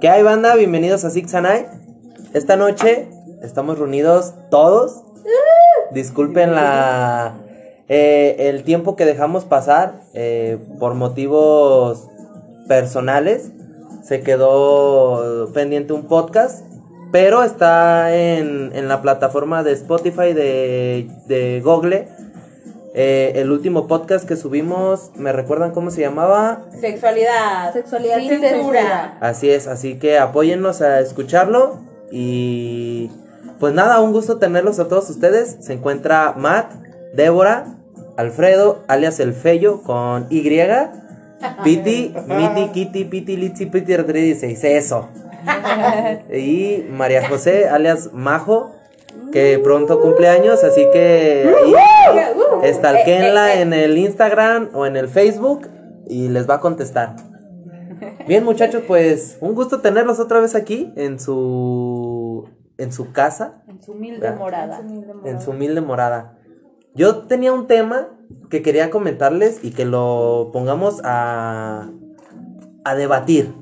¿Qué hay, banda? Bienvenidos a Six and I. Esta noche estamos reunidos todos. Disculpen la, eh, el tiempo que dejamos pasar eh, por motivos personales. Se quedó pendiente un podcast, pero está en, en la plataforma de Spotify de, de Google. Eh, el último podcast que subimos, ¿me recuerdan cómo se llamaba? Sexualidad. Sexualidad sin sin censura. Así es, así que apóyennos a escucharlo y pues nada, un gusto tenerlos a todos ustedes. Se encuentra Matt, Débora, Alfredo, alias El Fello con Y, Piti, Miti, Kitty, Piti, Litsi, Piti, 16, eso. Y María José, alias Majo, que pronto cumple años, así que ahí estalquenla en el Instagram o en el Facebook y les va a contestar. Bien, muchachos, pues un gusto tenerlos otra vez aquí en su en su casa, En su humilde morada. en su humilde morada. Yo tenía un tema que quería comentarles y que lo pongamos a a debatir.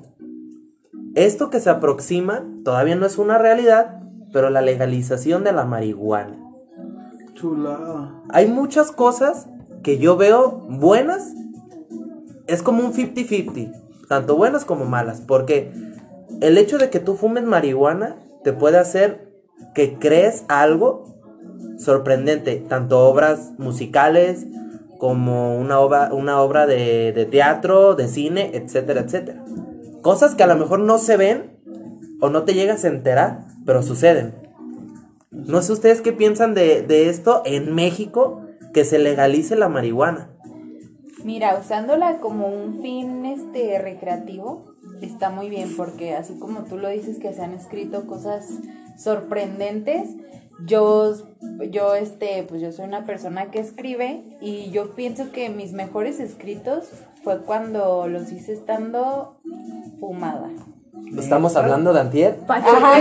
Esto que se aproxima todavía no es una realidad, pero la legalización de la marihuana. Hay muchas cosas que yo veo buenas. Es como un 50-50. Tanto buenas como malas. Porque el hecho de que tú fumes marihuana te puede hacer que crees algo sorprendente. Tanto obras musicales como una obra, una obra de, de teatro, de cine, etcétera, etcétera. Cosas que a lo mejor no se ven o no te llegas a enterar, pero suceden. No sé ustedes qué piensan de, de esto en México, que se legalice la marihuana. Mira, usándola como un fin este recreativo, está muy bien, porque así como tú lo dices que se han escrito cosas sorprendentes, yo, yo este, pues yo soy una persona que escribe y yo pienso que mis mejores escritos fue cuando los hice estando fumada. Estamos hablando de antier. Ajá.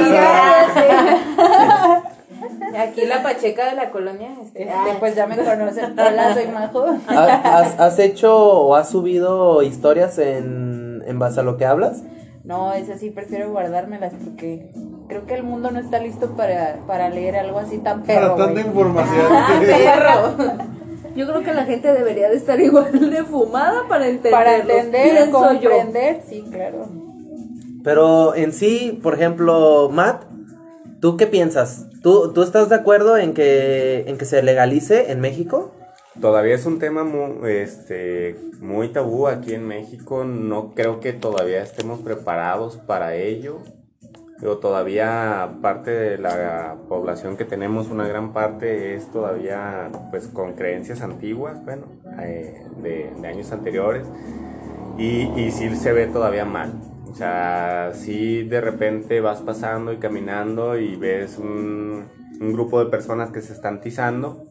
Aquí la pacheca de la colonia, este, pues ya me conocen. Hola, soy Majo. ¿Ha- ¿Has, has hecho o has subido historias en, en base a lo que hablas? No, es así, prefiero guardármelas porque creo que el mundo no está listo para, para leer algo así tan perro. Para tanta güey. información. Ah, perro. Yo creo que la gente debería de estar igual de fumada para entender. Para entender, yo. comprender, sí, claro. Pero en sí, por ejemplo, Matt, ¿tú qué piensas? ¿Tú, tú estás de acuerdo en que, en que se legalice en México? Todavía es un tema muy, este, muy tabú aquí en México. No creo que todavía estemos preparados para ello. Pero todavía parte de la población que tenemos, una gran parte es todavía pues con creencias antiguas, bueno, eh, de, de años anteriores. Y, y sí se ve todavía mal. Sea, si de repente vas pasando y caminando y ves un, un grupo de personas que se están tizando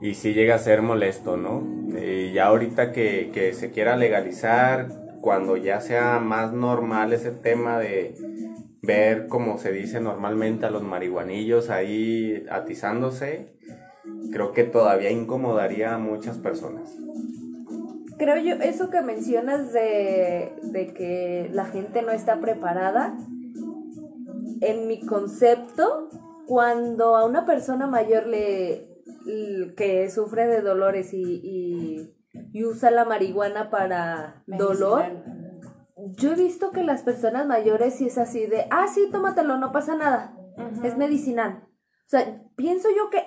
y sí llega a ser molesto, ¿no? Y ya ahorita que, que se quiera legalizar, cuando ya sea más normal ese tema de ver, como se dice normalmente, a los marihuanillos ahí atizándose, creo que todavía incomodaría a muchas personas. Creo yo, eso que mencionas de, de que la gente no está preparada, en mi concepto, cuando a una persona mayor le que sufre de dolores y, y, y usa la marihuana para dolor, yo he visto que las personas mayores sí es así de, ah, sí, tómatelo, no pasa nada, es medicinal. O sea, pienso yo que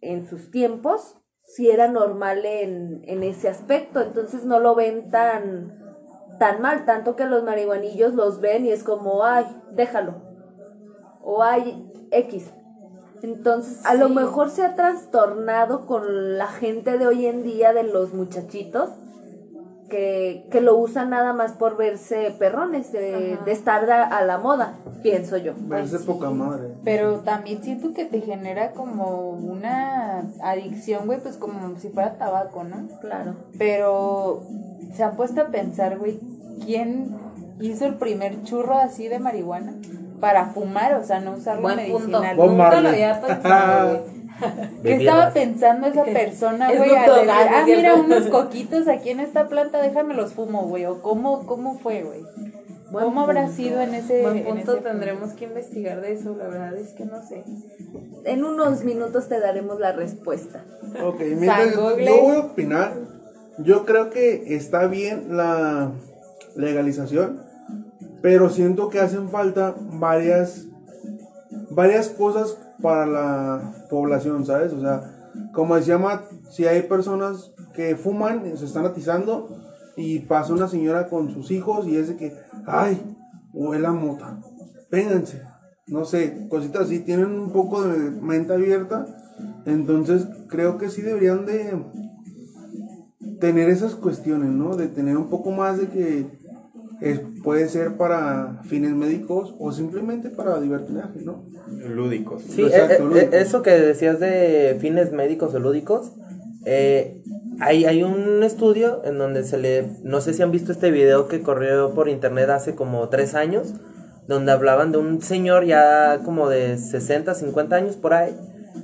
en sus tiempos sí era normal en, en ese aspecto, entonces no lo ven tan, tan mal, tanto que los marihuanillos los ven y es como, ay, déjalo, o ay, X. Entonces, a lo mejor se ha trastornado con la gente de hoy en día, de los muchachitos, que, que lo usan nada más por verse perrones, de, de estar a, a la moda, pienso yo. Verse Pues sí. poca madre. Pero también siento que te genera como una adicción, güey, pues como si fuera tabaco, ¿no? Claro. Pero se han puesto a pensar, güey, ¿quién hizo el primer churro así de marihuana? Para fumar, o sea, no usarlo Buen punto. medicinal. Bob Nunca lo había pensado, güey. ¿Qué estaba pensando esa persona, güey? Ah, ¿no ah, es mira, unos coquitos aquí en esta planta, déjame los fumo, güey. O cómo, cómo fue, güey. ¿Cómo habrá sido en ese, Buen en punto, ese tendremos que investigar de eso, la verdad es que no sé. En unos minutos te daremos la respuesta. Ok, Google. yo voy a opinar, yo creo que está bien la legalización, pero siento que hacen falta varias varias cosas para la población, ¿sabes? O sea, como decía Matt, si hay personas que fuman, se están atizando y pasa una señora con sus hijos y es de que, ay, huele a mota, vénganse, no sé, cositas así, tienen un poco de mente abierta, entonces creo que sí deberían de tener esas cuestiones, ¿no? De tener un poco más de que es- puede ser para fines médicos o simplemente para divertinaje, ¿no? Lúdicos. Sí, Exacto, eh, eh, lúdico. eso que decías de fines médicos o lúdicos, eh, hay, hay un estudio en donde se le, no sé si han visto este video que corrió por internet hace como tres años, donde hablaban de un señor ya como de 60, 50 años por ahí,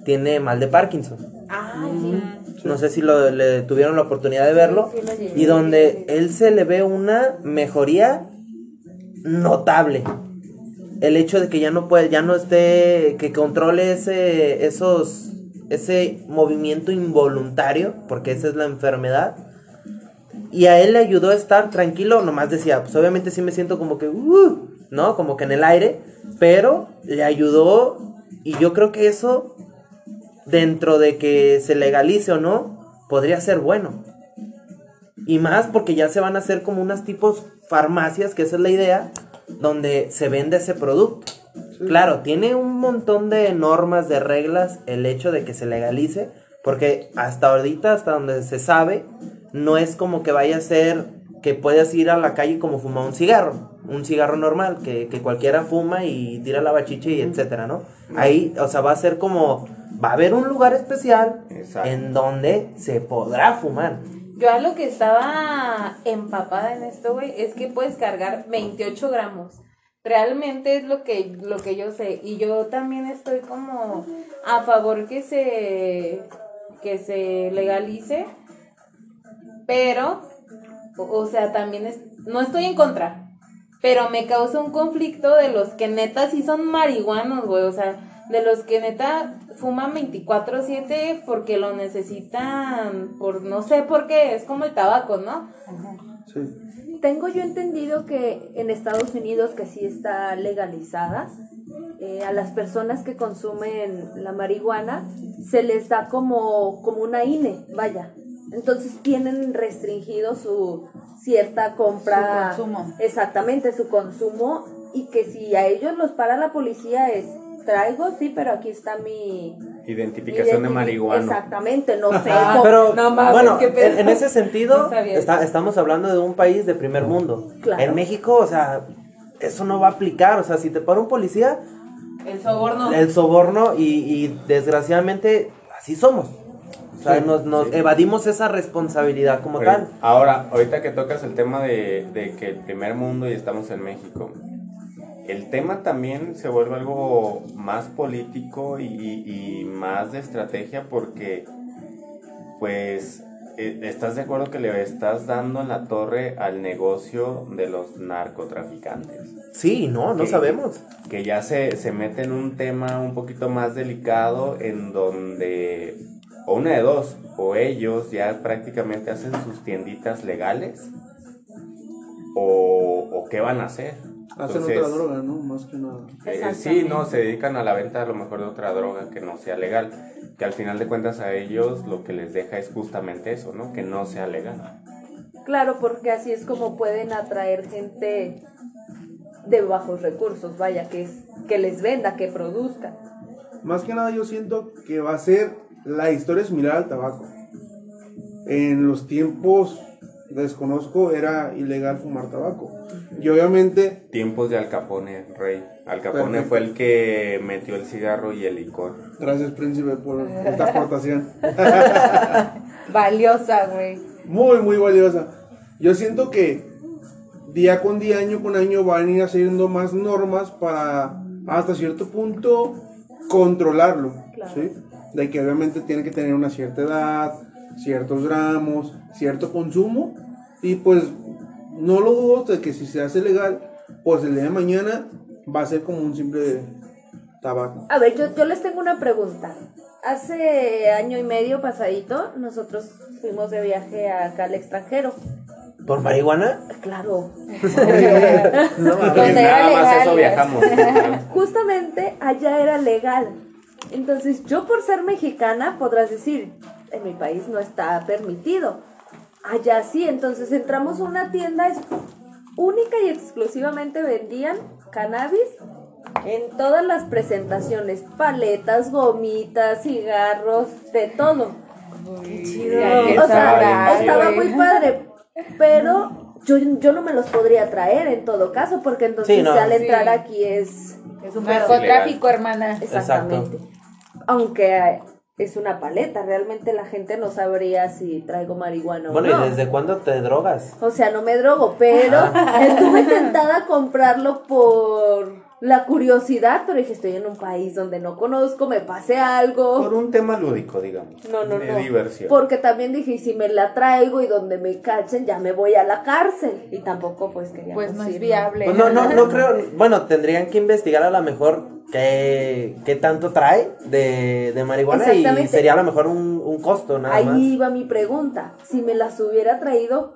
tiene mal de Parkinson. Ah, sí. No sé si lo, le tuvieron la oportunidad de verlo. y donde él se le ve una mejoría notable. El hecho de que ya no puede, ya no esté, que controle ese, esos, ese movimiento involuntario, porque esa es la enfermedad. Y a él le ayudó a estar tranquilo, nomás decía, pues obviamente sí me siento como que, uh, ¿no? Como que en el aire, pero le ayudó y yo creo que eso, dentro de que se legalice o no, podría ser bueno. Y más porque ya se van a hacer como unas tipos farmacias, que esa es la idea, donde se vende ese producto. Claro, tiene un montón de normas, de reglas, el hecho de que se legalice, porque hasta ahorita, hasta donde se sabe, no es como que vaya a ser que puedas ir a la calle como fumar un cigarro, un cigarro normal, que, que cualquiera fuma y tira la bachicha y etcétera, ¿no? Ahí, o sea, va a ser como, va a haber un lugar especial Exacto. en donde se podrá fumar. Yo a lo que estaba empapada en esto, güey, es que puedes cargar 28 gramos. Realmente es lo que, lo que yo sé. Y yo también estoy como a favor que se, que se legalice. Pero, o, o sea, también es, no estoy en contra. Pero me causa un conflicto de los que neta sí son marihuanos, güey. O sea, de los que neta fuman 24/7 porque lo necesitan por no sé por qué, es como el tabaco, ¿no? Sí. Tengo yo entendido que en Estados Unidos, que sí está legalizada, eh, a las personas que consumen la marihuana se les da como, como una INE, vaya. Entonces tienen restringido su cierta compra. Su consumo. Exactamente, su consumo. Y que si a ellos los para la policía es, traigo, sí, pero aquí está mi... Identificación de marihuana. Exactamente, no sé. Ah, Pero No mames, bueno, en, en ese sentido, No está- estamos hablando de un país de primer mundo. Claro. En México, o sea, eso no va a aplicar. O sea, si te para un policía, El soborno. el soborno y, y desgraciadamente así somos. O sea, Sí, nos, nos sí. evadimos esa responsabilidad como tal. Ahora, ahorita que tocas el tema de, de que el primer mundo y estamos en México, el tema también se vuelve algo más político y, y- y más de estrategia porque, pues, eh, ¿estás de acuerdo que le estás dando en la torre al negocio de los narcotraficantes? Sí, no, no que- sabemos. Que ya se, se mete en un tema un poquito más delicado en donde, o una de dos, o ellos ya prácticamente hacen sus tienditas legales, o, o qué van a hacer. Hacen Entonces, otra droga, ¿no? Más que nada. eh, sí, no, se dedican a la venta a lo mejor de otra droga que no sea legal. Que al final de cuentas a ellos lo que les deja es justamente eso, ¿no? Que no sea legal. Claro, porque así es como pueden atraer gente de bajos recursos, vaya, que es que les venda, que produzca. Más que nada yo siento que va a ser la historia similar al tabaco. En los tiempos, desconozco, era ilegal fumar tabaco. Y obviamente, Tiempos de Al Capone, rey. Al Capone Perfecto. fue el que metió el cigarro y el licor. gracias príncipe por esta aportación. Valiosa, güey. Muy, muy valiosa. Yo siento que día con día, año con año van a ir haciendo más normas para hasta cierto punto controlarlo. Claro. ¿sí? de que obviamente tiene que tener una cierta edad, ciertos gramos, cierto consumo, y pues no lo dudo de que si se hace legal, pues el día de mañana va a ser como un simple tabaco. A ver, yo, yo les tengo una pregunta. Hace año y medio pasadito, nosotros fuimos de viaje acá al extranjero. ¿Por marihuana? Claro. No. Donde más eso viajamos. Justamente allá era legal. Entonces, yo por ser mexicana, podrás decir, en mi país no está permitido. Allá sí, entonces entramos a una tienda es- única y exclusivamente vendían cannabis en todas las presentaciones, paletas, gomitas, cigarros, de todo. Ya que O sea, estaba güey. muy padre, pero yo, yo no me los podría traer en todo caso, porque entonces Sí, no. ya al entrar Sí. aquí es... Es un narcotráfico, hermana. Exactamente. Aunque eh, es una paleta, realmente la gente no sabría si traigo marihuana o Bueno, no. ¿y desde cuándo te drogas? O sea, no me drogo, pero estuve tentada a comprarlo por la curiosidad, pero dije, estoy en un país donde no conozco, me pase algo. Por un tema lúdico, digamos. No, no, de no. diversión. Porque también dije, y si me la traigo y donde me cachen, ya me voy a la cárcel. Y tampoco, pues, queríamos Pues no es viable. Pues no, no, no creo. Bueno, tendrían que investigar a lo mejor qué, qué tanto trae de, de marihuana y sería a lo mejor un, un costo nada Ahí más. iba mi pregunta. Si me las hubiera traído,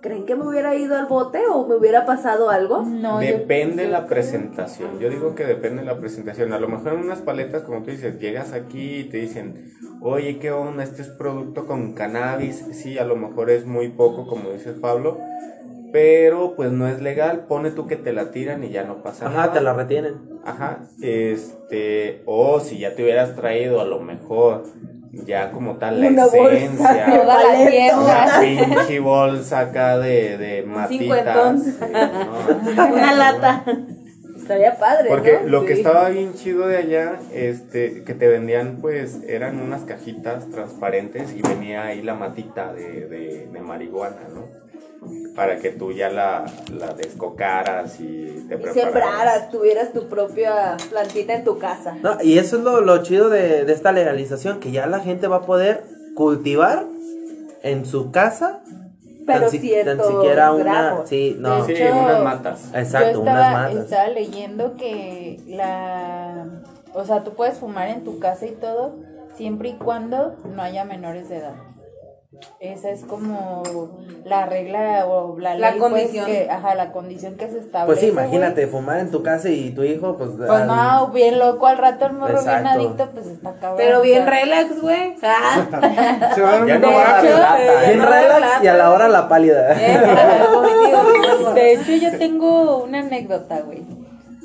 ¿creen que me hubiera ido al bote o me hubiera pasado algo? No, yo- Depende la presentación. Yo digo que depende la presentación. A lo mejor en unas paletas, como tú dices, llegas aquí y te dicen, oye, ¿qué onda? Este es producto con cannabis. Sí, a lo mejor es muy poco, como dices Pablo. Pero pues no es legal. Pone tú que te la tiran y ya no pasa nada. Ajá, te la retienen. Ajá, este, o si ya te hubieras traído a lo mejor ya como tal la Una bolsa esencia, tienda. una pinche bolsa acá de, de matitas. cincuentón. sí, no. Una lata. Estaría padre, Porque ¿no? lo que estaba bien chido de allá, este, que te vendían, pues, eran unas cajitas transparentes y venía ahí la matita de, de, de marihuana, ¿no? Para que tú ya la, la descocaras y te Y prepararas. sembraras, tuvieras tu propia plantita en tu casa. No, y eso es lo, lo chido de, de esta legalización, que ya la gente va a poder cultivar en su casa. Pero tan, si- ciertos tan siquiera una. Sí, no. Sí, hecho, unas matas. Exacto, yo unas estaba, matas. estaba leyendo que la... O sea, tú puedes fumar en tu casa y todo, siempre y cuando no haya menores de edad. Esa es como la regla o la, La ley, pues, condición. que, ajá, la condición que se establece. Pues sí, güey. imagínate, fumar en tu casa y tu hijo, pues. Pues al- no, bien loco al rato el morro bien adicto, pues está cabrón. Pero bien relax, güey. Ah. Se va a no Bien no, relax y a la hora la pálida. Eh. De hecho, yo tengo una anécdota, güey.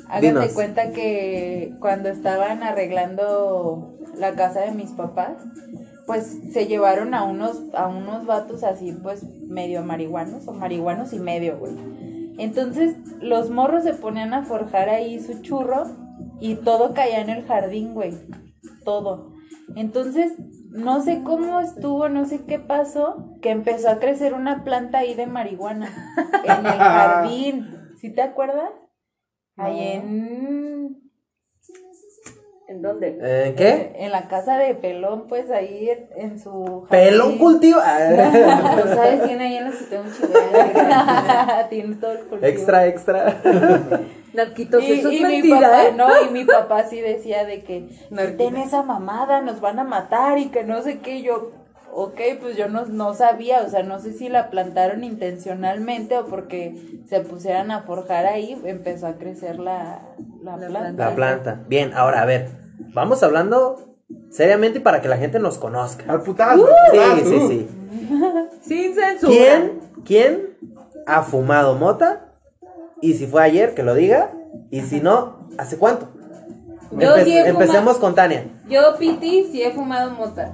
Háganme Dinos. cuenta que cuando estaban arreglando la casa de mis papás, pues se llevaron a unos, a unos vatos así, pues medio marihuanos, o marihuanos y medio, güey. Entonces, los morros se ponían a forjar ahí su churro y todo caía en el jardín, güey. Todo. Entonces, no sé cómo estuvo, no sé qué pasó, que empezó a crecer una planta ahí de marihuana en el jardín. ¿Sí te acuerdas? Ahí en, ¿En dónde? ¿Eh, ¿Qué? en la casa de Pelón, pues ahí en, en su ¿Pelón jardín. cultivo? No sabes, tiene ahí en la ciudad un chihuahua. Tiene todo el cultivo. extra, extra. Narquitos, Y, eso es y mi mentira, papá, ¿eh? no, y mi papá sí decía de que ten esa mamada, nos van a matar y que no sé qué, Y yo, ok, pues yo no, no sabía, o sea, no sé si la plantaron intencionalmente o porque se pusieran a forjar ahí, empezó a crecer la, la, planta. La planta. Bien, ahora a ver, vamos hablando seriamente para que la gente nos conozca. Al putazo. Sí, sí, sí. Sin censura. ¿Quién, quién ha fumado mota? Y si fue ayer, que lo diga. Y si no, ¿hace cuánto? Yo sí he fumado. empecemos con Tania. Yo, Piti, sí he fumado mota.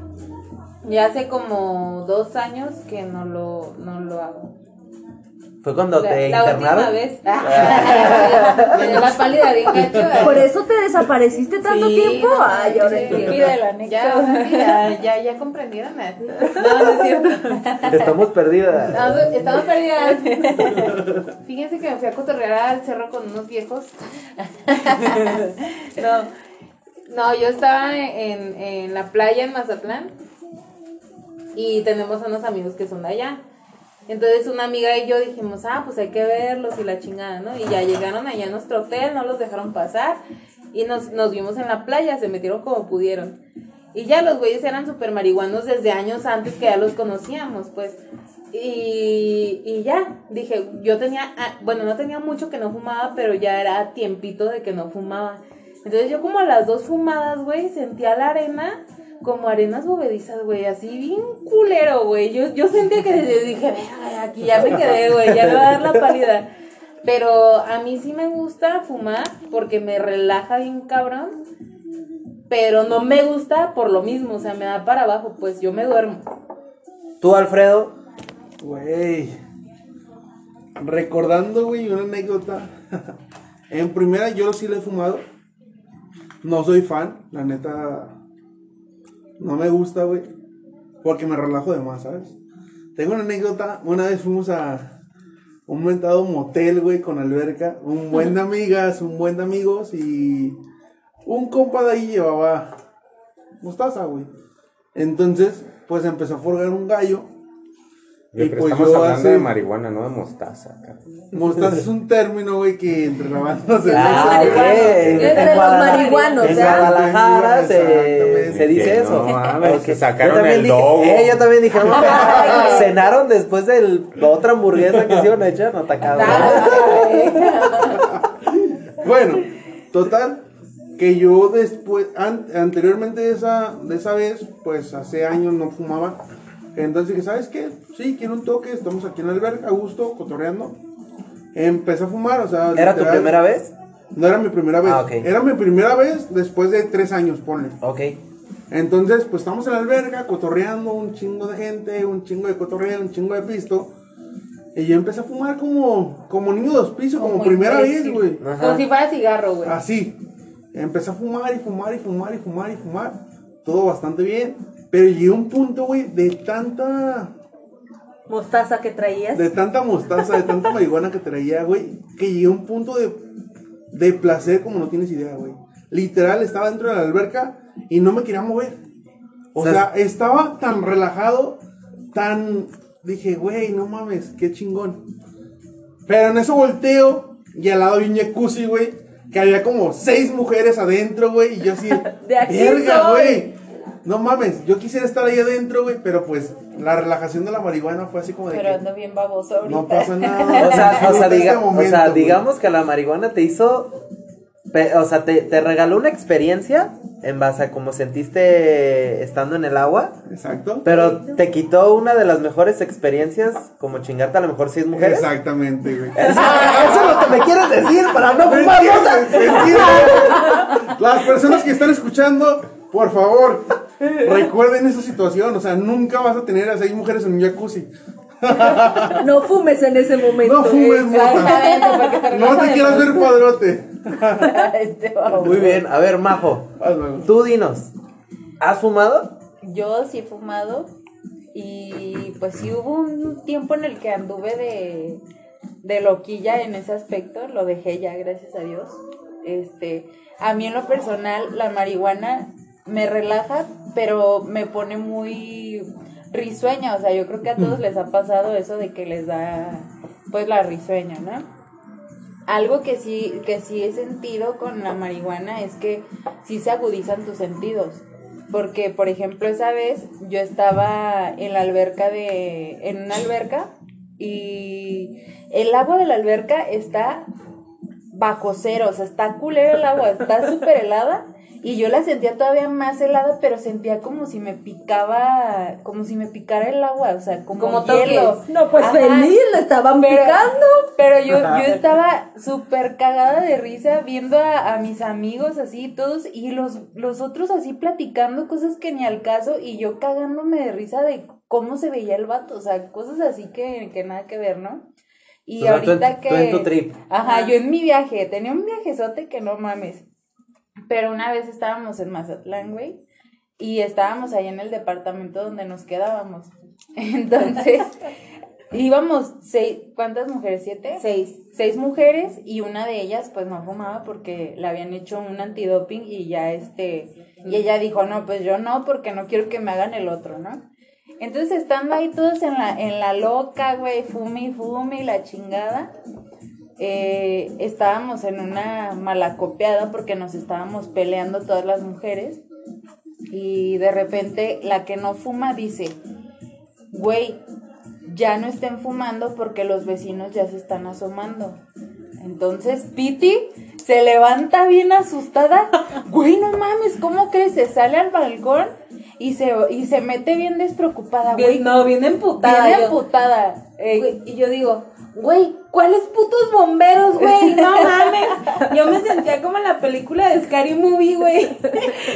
Ya hace como dos años que no lo, no lo hago. ¿Fue cuando La, te la internaron? última vez. Me dio la pálida bien gacho. ¿Por eso te desapareciste tanto Sí, tiempo? no Ay, ahora entiendo. Pide el anexo. Ya, ya, ya, ya comprendieron. No, no es cierto. Estamos perdidas. Estamos, estamos perdidas. Fíjense que me fui a cotorrear al cerro con unos viejos. No. No, yo estaba en, en la playa en Mazatlán y tenemos unos amigos que son de allá. Entonces una amiga y yo dijimos, ah, pues hay que verlos y la chingada, ¿no? Y ya llegaron allá a nuestro hotel, no los dejaron pasar y nos, nos vimos en la playa, se metieron como pudieron. Y ya los güeyes eran súper marihuanos desde años antes que ya los conocíamos, pues. Y, y ya, dije, yo tenía, ah, bueno, no tenía mucho que no fumaba, pero ya era tiempito de que no fumaba. Entonces yo como a las dos fumadas, güey, sentía la arena como arenas bovedizas, güey, así bien culero, güey. Yo, yo sentía que dije, "Verga, aquí ya me quedé, güey, ya me va a dar la pálida. Pero a mí sí me gusta fumar porque me relaja bien cabrón. Pero no me gusta por lo mismo, o sea, me da para abajo, pues yo me duermo. Tú, Alfredo, Güey. Recordando, güey, una anécdota. en primera, yo sí le he fumado. No soy fan, la neta. No me gusta, güey. Porque me relajo de más, ¿sabes? Tengo una anécdota. Una vez fuimos a un mentado motel, güey, con alberca. Un buen de amigas, un buen de amigos. Y un compa de ahí llevaba mostaza, güey. Entonces, pues empezó a forgar un gallo. Y pero pues estamos yo hablando hace- de marihuana, no de mostaza. cabrón. Mostaza es un término, güey, que entre la banda se Ah, usa, ok. güey. En- Entre en los marihuanos, En ¿ya? Guadalajara se, se dice Que eso. no que sacaron el dije- dogo. eh, yo también dije, no, cenaron después de la otra hamburguesa que se iban a echar, no está cabrón. Bueno, total, que yo después, an- anteriormente de esa, de esa vez, pues hace años no fumaba. Entonces dije, ¿sabes qué? Sí, quiero un toque, estamos aquí en la alberca, a gusto, cotorreando. Empecé a fumar, o sea... ¿Era tu literal, primera vez? No era mi primera vez. Ah, ok. Era mi primera vez después de tres años, ponle. Ok. Entonces, pues estamos en la alberca, cotorreando, un chingo de gente, un chingo de cotorreo, un chingo de pisto. Y yo empecé a fumar como, como niño de hospicio, como, Como primera vez, güey. Como si fuera cigarro, güey. Así. Empecé a fumar y fumar y fumar y fumar y fumar. Todo bastante bien. Pero llegué a un punto, güey, de tanta. Mostaza que traías. De tanta mostaza, de tanta marihuana que traía, güey. Que llegué a un punto de. De placer como no tienes idea, güey. Literal, estaba dentro de la alberca y no me quería mover. O O sea, sea, estaba tan relajado, tan. Dije, güey, no mames, qué chingón. Pero en eso volteo y al lado había un jacuzzi, güey. Que había como seis mujeres adentro, güey. Y yo así, De aquí verga, soy". güey. No mames, yo quisiera estar ahí adentro, güey. Pero pues la relajación de la marihuana fue así como de Pero que ando bien baboso ahorita. no pasa nada. O sea, o sea, diga- este o sea, digamos que la marihuana te hizo, o sea, te, te regaló una experiencia en base a cómo sentiste estando en el agua, Exacto. pero te quitó una de las mejores experiencias, como chingarte a lo mejor seis mujeres. Exactamente, güey. Eso, eso es lo que me quieres decir para no ¿Me fumar. Las personas que están escuchando, por favor, recuerden esa situación. O sea, nunca vas a tener a seis mujeres en un jacuzzi. No fumes en ese momento. No fumes, mota. No te quieras ver padrote. Este. Muy bien, a ver, Majo, Hazlo. tú dinos, ¿has fumado? Yo sí he fumado y pues sí hubo un tiempo en el que anduve de, de loquilla en ese aspecto, lo dejé ya, gracias a Dios. Este, a mí en lo personal la marihuana me relaja, pero me pone muy risueña, o sea, yo creo que a todos les ha pasado eso de que les da pues la risueña, ¿no? Algo que sí, que sí he sentido con la marihuana es que sí se agudizan tus sentidos. Porque, por ejemplo, esa vez yo estaba en la alberca de. en una alberca y el agua de la alberca está bajo cero, o sea, está culero el agua, está súper helada. Y yo la sentía todavía más helada, pero sentía como si me picaba, como si me picara el agua, o sea, como, Como hielo. toques. No, pues Ajá. feliz, le estaban Pero- picando. Pero yo, yo estaba súper cagada de risa viendo a, a mis amigos así, todos, y los, los otros así platicando cosas que ni al caso, y yo cagándome de risa de cómo se veía el vato, o sea, cosas así que, que nada que ver, ¿no? Y O sea, tú en- ahorita tú que... en tu trip. Ajá, yo en mi viaje, tenía un viajezote que no mames. Pero una vez estábamos en Mazatlán, güey, y estábamos ahí en el departamento donde nos quedábamos. Entonces, íbamos seis, ¿cuántas mujeres? ¿Siete? Seis. Seis mujeres y una de ellas pues no fumaba porque le habían hecho un antidoping y ya este, y ella dijo, no, pues yo no porque no quiero que me hagan el otro, ¿no? Entonces estando ahí todos en la, en la loca, güey, fume y fume y la chingada, eh, estábamos en una malacopiada porque nos estábamos peleando todas las mujeres y de repente la que no fuma dice, güey, ya no estén fumando porque los vecinos ya se están asomando. Entonces Piti se levanta bien asustada. Güey, no mames, ¿cómo crees? Se sale al balcón y se, y se mete bien despreocupada, güey. No, bien emputada. Bien emputada. Eh, y yo digo, güey, ¿cuáles putos bomberos, güey? No mames. Yo me sentía como en la película de Scary Movie, güey.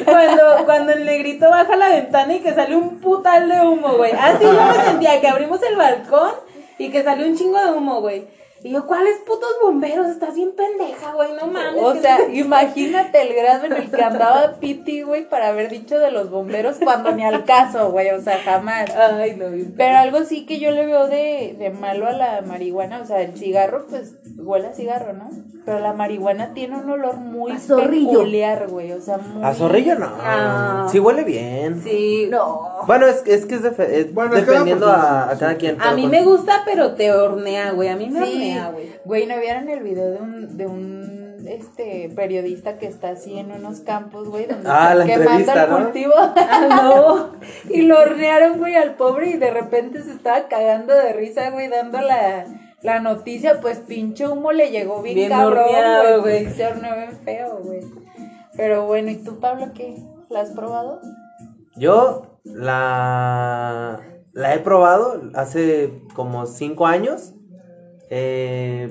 Cuando, cuando el negrito baja la ventana y que sale un putal de humo, güey. Así yo me sentía, que abrimos el balcón y que salió un chingo de humo, güey. Y yo, ¿cuáles putos bomberos? Estás bien pendeja, güey, no mames. O sea, imagínate el grado en el que andaba Piti, güey, para haber dicho de los bomberos cuando ni al caso, güey, o sea, jamás. Ay, no, bien Pero algo sí que yo le veo de, de malo a la marihuana, o sea, el cigarro, pues, huele a cigarro, ¿no? Pero la marihuana tiene un olor muy A zorrillo. peculiar, güey, o sea, muy... A zorrillo no. No. Sí huele bien. Sí. No. Bueno, es, es que es, defe- es Bueno, dependiendo a, a cada quien. A mí con- me gusta, pero te hornea, güey. A mí me Sí, hornea, güey. güey, ¿no vieron el video de un, de un, este, periodista que está así en unos campos, güey, donde Ah, están la quemando el ¿no? cultivo? no, y lo hornearon, güey, al pobre y de repente se estaba cagando de risa, güey, dando la, la noticia, pues pinche humo le llegó bien, Bien cabrón, güey. pues, se horneó bien feo, güey. Pero bueno, ¿y tú, Pablo, qué? ¿La has probado? Yo la, la he probado hace como cinco años. Eh,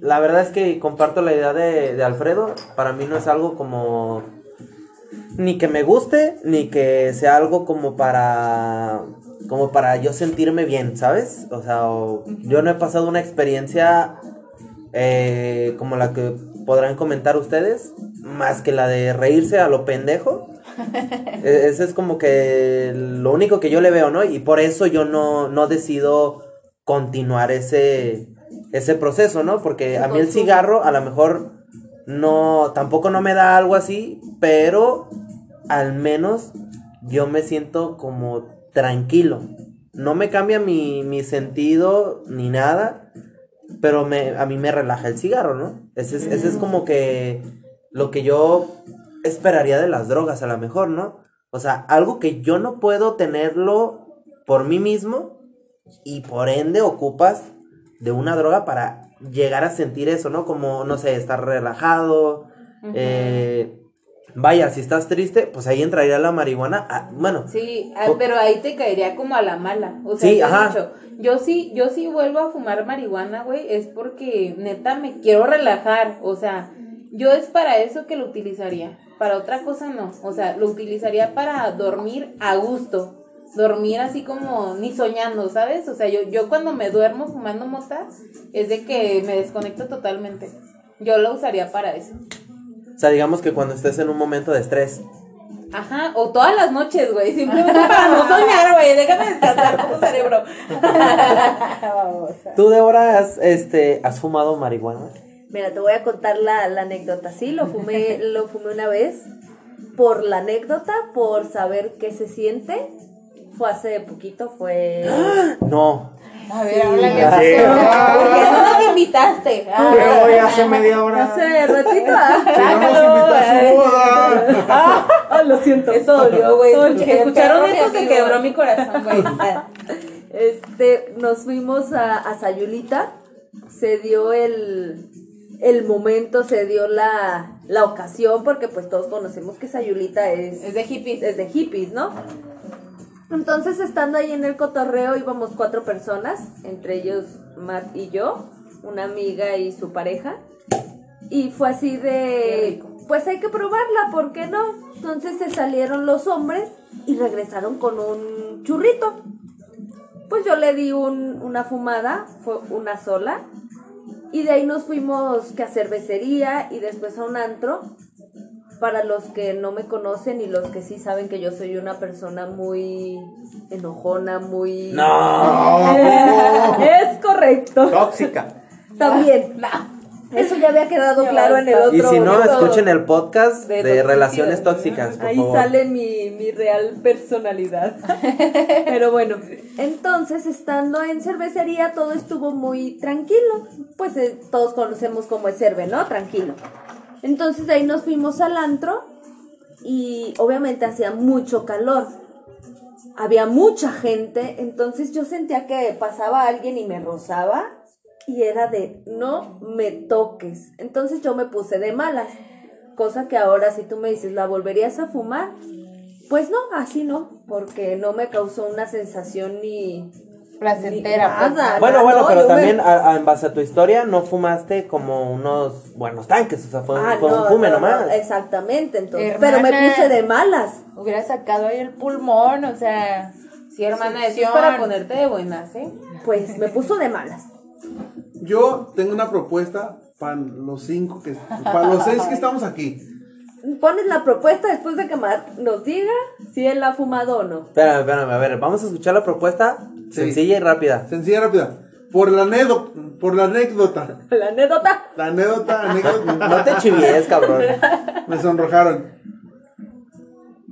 la verdad es que comparto la idea de, de Alfredo. Para mí no es algo como... Ni que me guste, ni que sea algo como para... Como para yo sentirme bien, ¿sabes? O sea, o- yo no he pasado una experiencia eh, como la que podrán comentar ustedes, más que la de reírse a lo pendejo. E- Ese es como que lo único que yo le veo, ¿no? Y por eso yo no, no decido continuar ese, ese proceso, ¿no? Porque a mí el cigarro a lo mejor no, tampoco no me da algo así, pero al menos yo me siento como tranquilo. No me cambia mi, mi sentido ni nada, pero me, a mí me relaja el cigarro, ¿no? Ese es, ese es como que lo que yo esperaría de las drogas a lo mejor, ¿no? O sea, algo que yo no puedo tenerlo por mí mismo y por ende ocupas de una droga para llegar a sentir eso, ¿no? Como, no sé, estar relajado. eh, vaya, si estás triste, pues ahí entraría la marihuana. ah, bueno, Sí, ah, pero ahí te caería como a la mala. O sea, Sí, yo ajá. dicho, yo sí, yo sí vuelvo a fumar marihuana, güey, es porque neta me quiero relajar. O sea, yo es para eso que lo utilizaría. Para otra cosa no. O sea, lo utilizaría para dormir a gusto. Dormir así como ni soñando, ¿sabes? O sea, yo, yo cuando me duermo fumando mota es de que me desconecto totalmente. Yo lo usaría para eso. o sea, digamos que cuando estés en un momento de estrés. Ajá, o todas las noches, güey, simplemente para no soñar, güey, déjame descansar tu cerebro. ¿Tú, Débora, has, este, has fumado marihuana? Mira, te voy a contar la, la anécdota. Sí, lo fumé, lo fumé una vez. Por la anécdota, por saber qué se siente. Fue hace poquito, fue. No. A ver, háblale. ¿Por qué no nos invitaste? Ah, Pero hoy hace media hora. Hace ratito. ah. Si no nos invitó a su boda. Ah, lo siento. Eso dolió, güey. Escucharon esto, se quebró mi corazón, güey. Este, nos fuimos a, a Sayulita. Se dio el, el momento, se dio la, la ocasión, porque pues todos conocemos que Sayulita es, Es de hippies. es de hippies, ¿no? Entonces, estando ahí en el cotorreo, íbamos cuatro personas, entre ellos Matt y yo, una amiga y su pareja. Y fue así de, pues hay que probarla, ¿por qué no? Entonces se salieron los hombres y regresaron con un churrito. Pues yo le di un- una fumada, fue una sola. Y de ahí nos fuimos que a cervecería y después a un antro. Para los que no me conocen y los que sí saben que yo soy una persona muy enojona, muy... No. es correcto. Tóxica. También. Eso ya había quedado claro en el otro. Y si no, escuchen el podcast De relaciones tóxicas, por Ahí favor. sale mi, mi real personalidad. Pero bueno, entonces estando en cervecería todo estuvo muy tranquilo. Pues eh, todos conocemos cómo es cerve, ¿no? Tranquilo. Entonces de ahí nos fuimos al antro y obviamente hacía mucho calor. Había mucha gente, entonces yo sentía que pasaba alguien y me rozaba y era de no me toques. Entonces yo me puse de malas. Cosa que ahora si tú me dices, ¿la volverías a fumar? Pues no, así no, porque no me causó una sensación ni... Placentera. pues. nada, Bueno, bueno, no, pero me- también a- a- en base a tu historia no fumaste como unos buenos tanques, o sea, fue, Ah, fue no, un fume no, no, nomás. exactamente, entonces. Hermana. Pero me puse de malas. Hubiera sacado ahí el pulmón, o sea. Sí, hermana, es para ponerte de buenas, ¿eh? Pues me puso de malas. Yo tengo una propuesta para los cinco que, para los seis que estamos aquí. Pones la propuesta después de que Mar nos diga si él la ha fumado o no. Espérame, espérame, a ver, vamos a escuchar la propuesta. Sencilla y rápida. Sencilla, rápida. Por la anécdota, por la anécdota, La anécdota. la anécdota, anécdota. No te chivies, cabrón. Me sonrojaron.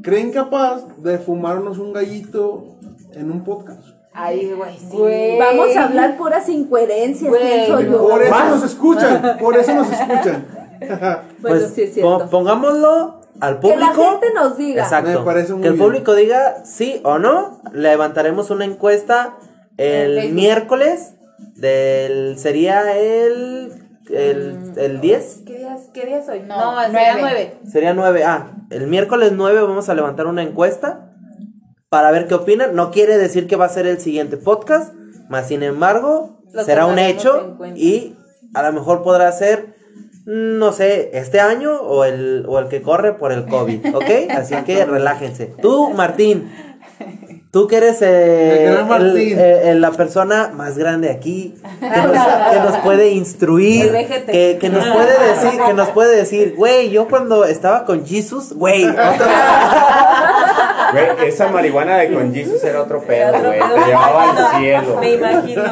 ¿Creen capaz de fumarnos un gallito en un podcast? Ay, güey, sí. Güey. Vamos a hablar puras incoherencias, pienso yo. Por eso nos escuchan, por eso nos escuchan. Bueno, Pues sí es pon- cierto. pongámoslo al Que la público. gente nos diga. Exacto. Me parece muy que el bien. público diga sí o no. Levantaremos una encuesta el miércoles del sería el el, el 10 ¿Qué días, qué días hoy? No, No, sería nueve. nueve. sería 9. Ah, el miércoles 9 vamos a levantar una encuesta para ver qué opinan. No quiere decir que va a ser el siguiente podcast, más sin embargo, Lo será un hecho y a lo mejor podrá ser mm, no sé, este año o el, o el que corre por el COVID, ¿ok? Así que relájense. Tú, Martín, tú que eres eh, El eh, eh, la persona más grande aquí, que nos, que nos puede instruir, que, que nos puede decir, que nos puede decir, güey, yo cuando estaba con Jesus, güey, otro- Güey, esa marihuana de con Jesus era otro pedo, güey. pedo. Te llevaba al cielo. Me imagino.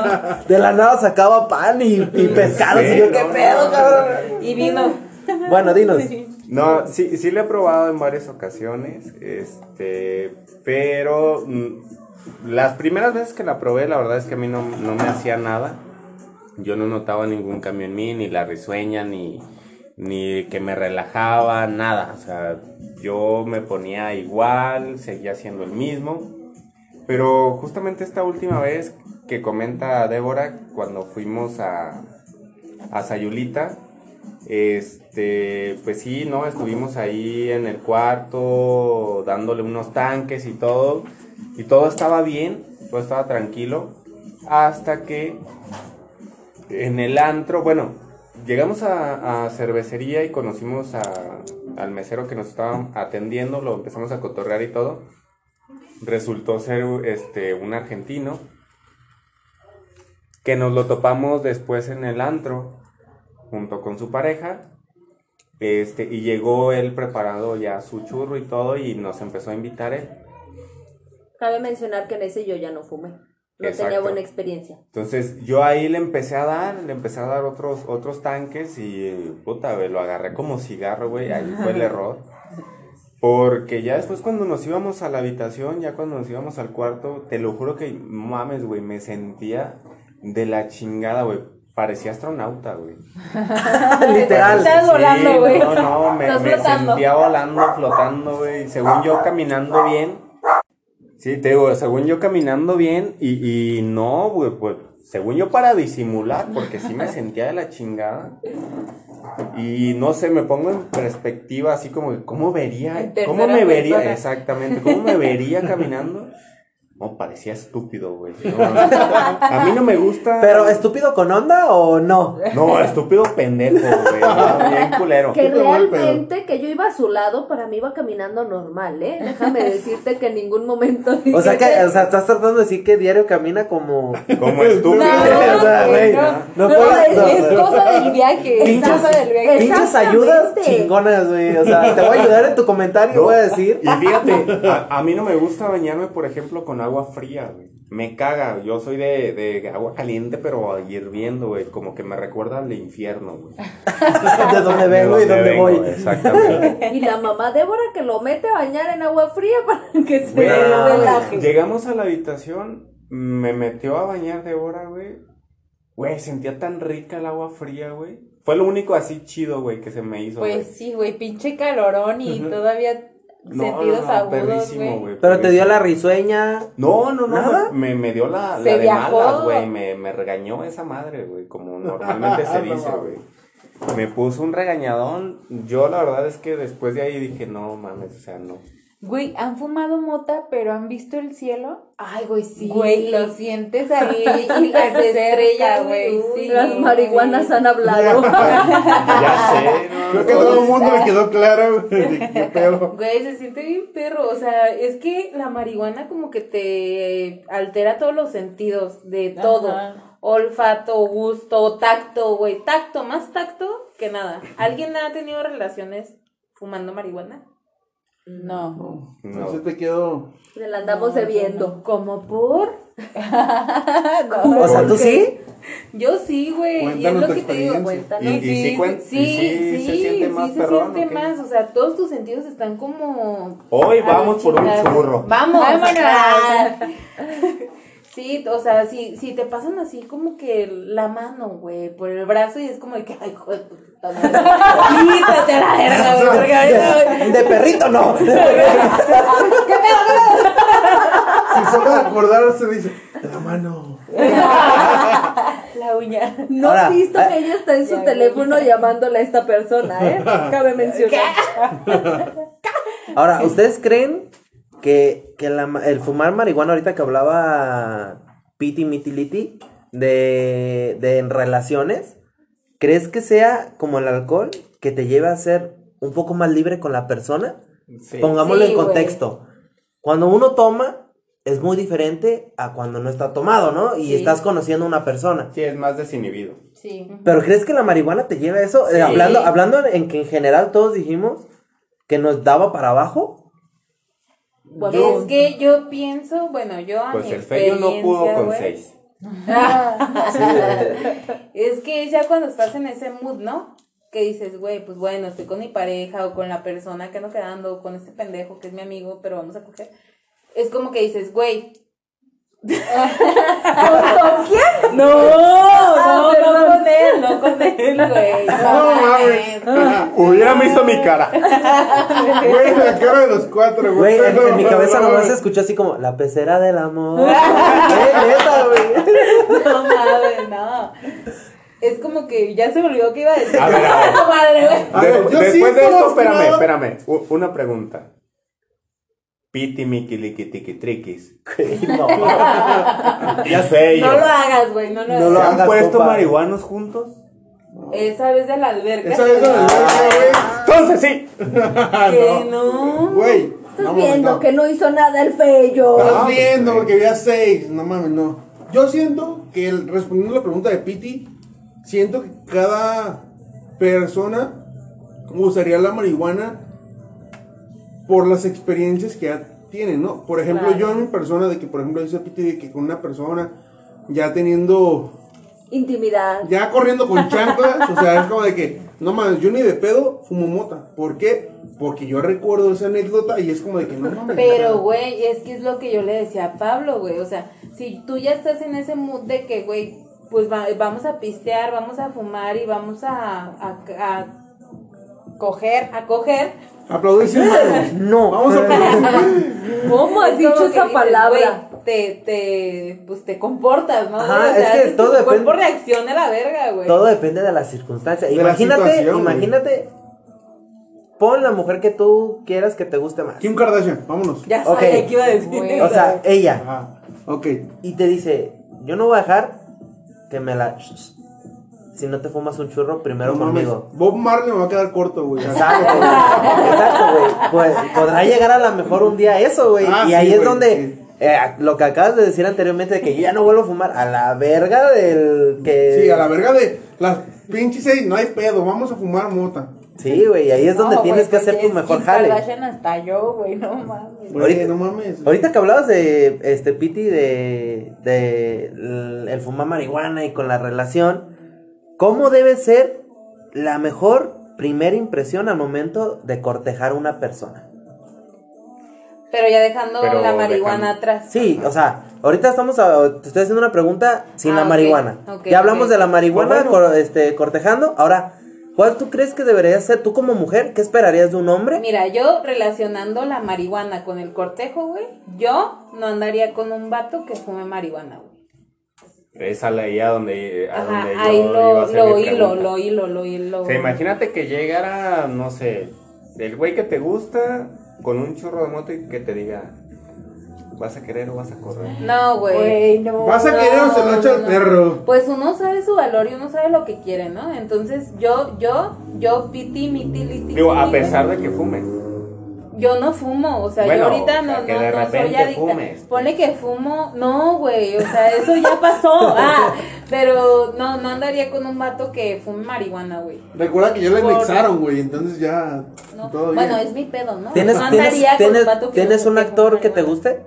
de la nada sacaba pan y, y pescado, y yo, ¿qué no, pedo, no, cabrón? Y vino. Bueno, dinos. No, sí, sí lo he probado en varias ocasiones, este, pero mm, las primeras veces que la probé, la verdad es que a mí no, no me hacía nada. Yo no notaba ningún cambio en mí, ni la risueña, ni, ni que me relajaba, nada. O sea, yo me ponía igual, seguía siendo el mismo. Pero justamente esta última vez que comenta Débora, cuando fuimos a, a Sayulita, este, pues sí, ¿no? Estuvimos ahí en el cuarto dándole unos tanques y todo. Y todo estaba bien, todo estaba tranquilo. Hasta que en el antro, bueno, llegamos a, a cervecería y conocimos a- al mesero que nos estaba atendiendo, lo empezamos a cotorrear y todo. Resultó ser este, un argentino que nos lo topamos después en el antro junto con su pareja. Este, y llegó él preparado ya su churro y todo y nos empezó a invitar él. Cabe mencionar que en ese yo ya no fumé. No tenía buena experiencia. Entonces yo ahí le empecé a dar, le empecé a dar otros, otros tanques y puta, güey, lo agarré como cigarro, güey, ahí fue el error. Porque ya después cuando nos íbamos a la habitación, ya cuando nos íbamos al cuarto, te lo juro que mames, güey, me sentía de la chingada, güey. Parecía astronauta, güey. Literal. Estás volando, güey. No, no, me, me sentía volando, flotando, güey. Según yo caminando bien. Sí, te digo, según yo caminando bien y, y no, güey, pues, según yo para disimular, porque sí me sentía de la chingada. Y no sé, me pongo en perspectiva así como, ¿cómo vería? ¿Cómo me vería? Exactamente, ¿cómo me vería caminando? No, parecía estúpido, güey. No, a mí no me gusta. Pero, ¿estúpido con onda o no? No, estúpido pendejo, güey. no, bien culero. Que ¿Qué te vuelve realmente que yo iba a su lado, para mí iba caminando normal, ¿eh? Déjame decirte que en ningún momento O sea, que, o sea, estás tratando de decir que diario camina como. Como estúpido. O sea, güey, no, no no, no, es no. cosa del viaje, es cosa del viaje. pinches ayudas chingonas, güey. O sea, te voy a ayudar en tu comentario, No, voy a decir. Y fíjate, a, a mí no me gusta bañarme, por ejemplo, con agua fría, güey. Me caga. Yo soy de, de agua caliente, pero hirviendo, güey. Como que me recuerda al infierno, güey. de dónde vengo y De dónde vengo, voy. Exactamente. Y la mamá Débora que lo mete a bañar en agua fría para que se Güey, relaje. llegamos a la habitación, me metió a bañar de hora, güey. Güey, sentía tan rica el agua fría, güey. Fue lo único así chido, güey, que se me hizo. güey. Pues sí, güey, pinche calorón y todavía No, sentidos no, no, agudos, perrísimo, güey. Pero te dio la risueña. No, no, no, ¿Nada? me, me dio la, la de viajó. malas, güey. Me, me regañó esa madre, güey, como normalmente se dice, güey. Me puso un regañadón. Yo la verdad es que después de ahí dije, no mames, o sea, no. Güey, ¿han fumado mota pero han visto el cielo? Ay, güey, sí. Güey, lo sientes ahí y las estrellas, güey. Sí, Las marihuanas sí. han hablado. Ya sé, no. Creo que a todo el mundo le quedó claro, güey, de qué pedo. Güey, se siente bien perro. O sea, es que la marihuana como que te altera todos los sentidos de todo. Ajá. Olfato, gusto, tacto, güey. Tacto, más tacto que nada. ¿Alguien ha tenido relaciones fumando marihuana? No. No. Así te quedo. Le la andamos debiendo. ¿Como por? O sea, ¿tú sí? Yo sí, güey. Y es Cuéntanos lo que te digo, cuéntanos. ¿Y- y sí cuen- sí, y sí se siente más sí perrón, se siente más. O sea, todos tus sentidos están como Hoy vamos por un churro. Vamos. Vámonos. Sí, o sea, si, si te pasan así como que la mano, güey, por el brazo y es como de que, ay, joder, tu puta madre. Quítate a la verga, güey, porque ahorita- De perrito no. Si solo de acordarse dice, la mano. La uña. No Ahora, has visto ah, que ella está en su teléfono llamándole a esta persona, ¿eh? Cabe mencionar. Ahora, ¿ustedes creen que, que la el fumar marihuana ahorita que hablaba Piti Mitiliti de, de en relaciones, ¿crees que sea como el alcohol que te lleva a ser un poco más libre con la persona? Sí. Pongámoslo Sí, en contexto. Cuando uno toma es muy diferente a cuando no está tomado, ¿no? Y Sí. estás conociendo a una persona. Sí, es más desinhibido. Sí. ¿Pero crees que la marihuana te lleva a eso? Eh, hablando, hablando en que en general todos dijimos que nos daba para abajo. Es que yo pienso, bueno, yo a Pues mi el fello no pudo con seis. Es que ya cuando estás en ese mood, ¿no? Que dices, güey, pues bueno, estoy con mi pareja o con la persona que ando quedando, o con este pendejo que es mi amigo, pero vamos a coger. Es como que dices, güey. ¿Con quién? No, no, no perdón. con él, no con él, güey. No mames. Hubiera visto mi cara. Güey, la cara de los cuatro, Güey, güey. en, en mi No, cabeza no, nomás no. se escuchó así como la pecera del amor. Güey, neta, güey. No mames, no. Es como que ya se me olvidó que iba a decir. A ver, a ver. Después sí, de esto, espérame, no. espérame. Una pregunta. Piti miki liki tiki triquis. No, Ya sé, yo. No lo hagas, güey, no lo No hagas. lo ¿Se han hagas, puesto marihuanos juntos? Esa vez de la alberca. Esa vez la alberca, Entonces sí. Que no. güey. Güey. Estás no, viendo no. que no hizo nada el fello. Estás viendo porque había seis. No mames, no. Yo siento que, el- respondiendo a la pregunta de Piti, siento que cada persona usaría la marihuana por las experiencias que ya tiene, ¿no? Por ejemplo, Claro. yo en mi persona, de que, por ejemplo, dice Piti, de que con una persona ya teniendo Intimidad. ya corriendo con chanclas, o sea, es como de que, no mames, yo ni de pedo fumo mota. ¿Por qué? Porque yo recuerdo esa anécdota y es como de que no mames. Pero, güey, es que es lo que yo le decía a Pablo, güey. O sea, si tú ya estás en ese mood de que, güey, pues va- vamos a pistear, vamos a fumar y vamos a, a, a coger, a coger. Aplaudir sin manos. no. Vamos a aplaudir. ¿Cómo has es dicho esa dices, palabra? te, te, pues te comportas, ¿no? Ajá, es que todo tu cuerpo depende- reaccione a la verga, güey. Todo depende de las circunstancias. De la Imagínate, imagínate pon la mujer que tú quieras que te guste más. Kim Kardashian, vámonos. Ya Ok. sabía que iba a decir. O sea, ella. Ajá. Ok. Y te dice, yo no voy a dejar que me la... Si no te fumas un churro primero No mames, conmigo. Bob Marley me va a quedar corto, güey. Exacto, güey. Exacto, güey. Pues, podrá llegar a lo mejor un día eso, güey. Ah, y sí, ahí es donde sí. eh, lo que acabas de decir anteriormente de que yo ya no vuelvo a fumar a la verga del que Sí, a la verga de las pinches seis, no hay pedo, vamos a fumar mota. Sí, güey, y ahí es donde No, tienes que hacer tu mejor jale. Hasta yo, güey, no mames. Ahorita- no mames. Ahorita que hablabas de este Piti de, de el, el fumar marihuana y con la relación, ¿cómo debe ser la mejor primera impresión al momento de cortejar a una persona? Pero ya dejando Pero la marihuana dejando- atrás. Sí, o sea, ahorita estamos a- te estoy haciendo una pregunta sin Ah, la ok, marihuana. ya hablamos de la marihuana Pues bueno. cor- este, cortejando. Ahora, ¿cuál tú crees que debería ser tú como mujer? ¿Qué esperarías de un hombre? Mira, yo relacionando la marihuana con el cortejo, güey, yo no andaría con un vato que fume marihuana, güey. Esa leía donde, a Ajá, donde yo ahí iba a lo, hacer lo mi hilo, lo hilo, lo hilo. O sea, imagínate que llegara, no sé, el güey que te gusta con un churro de moto y que te diga, ¿vas a querer o vas a correr? No, güey. No. ¿Vas a querer o se lo echa no, el no. perro? Pues uno sabe su valor y uno sabe lo que quiere, ¿no? Entonces yo, yo, yo, piti, miti, liti, Digo, a pesar de que fumes. Yo no fumo, o sea, Bueno, yo ahorita o sea, no, que no, de no soy adicta. fumes. Ponle que fumo, no, güey, o sea, eso ya pasó. Ah, pero no, no andaría con un vato que fume marihuana, güey. Recuerda que ya la Por- indexaron, güey, entonces ya No. todo Bueno, bien. es mi pedo, ¿no? ¿Tienes, no tienes, andaría con tienes, un vato que ¿tienes un actor que te guste?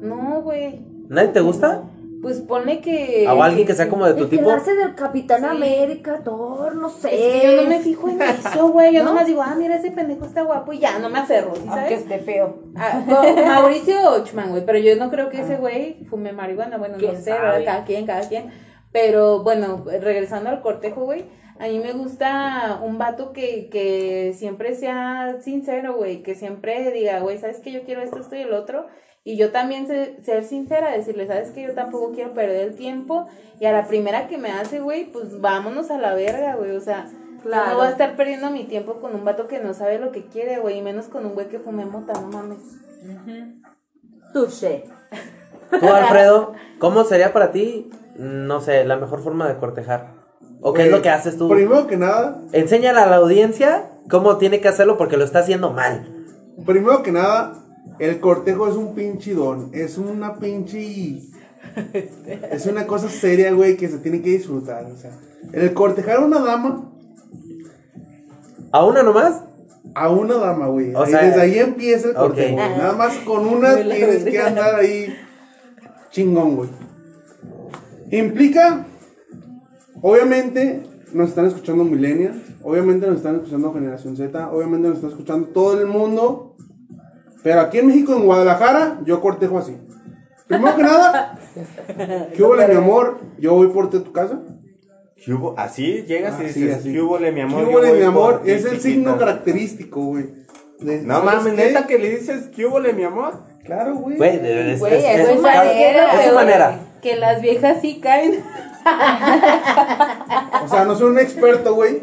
No, güey. ¿Nadie te gusta? Pues ponle que. ¿O alguien que sea como de tu tipo? la hace del Capitán Sí. América, Thor, no sé. Es que yo no me fijo en eso, güey. Yo ¿No? nomás digo, ah, mira, ese pendejo está guapo y ya, no me aferro, ¿sí Aunque sabes? esté feo. Ah, Mauricio Ochman, güey, pero yo no creo que ese güey fume marihuana, bueno, no ¿Quién sé. Cada quien, cada quien. Pero bueno, regresando al cortejo, güey, a mí me gusta un vato que, que siempre sea sincero, güey, que siempre diga, güey, ¿sabes que yo quiero esto, esto y el otro? Y yo también sé- ser sincera, decirle, ¿sabes que yo tampoco quiero perder el tiempo? Y a la primera que me hace, güey, pues vámonos a la verga, güey, o sea... yo. No voy a estar perdiendo mi tiempo con un vato que no sabe lo que quiere, güey, y menos con un güey que fume mota, no mames. Touché. Tú, Alfredo, ¿cómo sería para ti, no sé, la mejor forma de cortejar? ¿O qué es lo que haces tú? Primero que nada, Enséñale a la audiencia cómo tiene que hacerlo porque lo está haciendo mal. primero que nada, el cortejo es un pinche don, es una pinche... Es una cosa seria, güey, que se tiene que disfrutar, o sea. El cortejar a una dama, ¿A una nomás? a una dama, güey. O sea, desde ahí empieza el cortejo. Nada más con una tienes que andar ahí chingón, güey. Implica, obviamente, nos están escuchando millennials, obviamente nos están escuchando generación Z, obviamente nos está escuchando todo el mundo. Pero aquí en México, en Guadalajara, yo cortejo así. Primero que nada, ¿qué hubo, mi amor? Yo voy por ti a tu casa. ¿Qué hubo? Así llegas y Así, dices, así. ¿qué hubo, mi amor? ¿Qué hubo, mi amor? Es el signo característico, güey. No ¿sabes mames, neta que le dices, ¿qué hubo, mi amor? Claro, güey. Güey, es, Güey, es- es- es es- manera, es su manera. Que las viejas sí caen. O sea, no soy un experto, güey.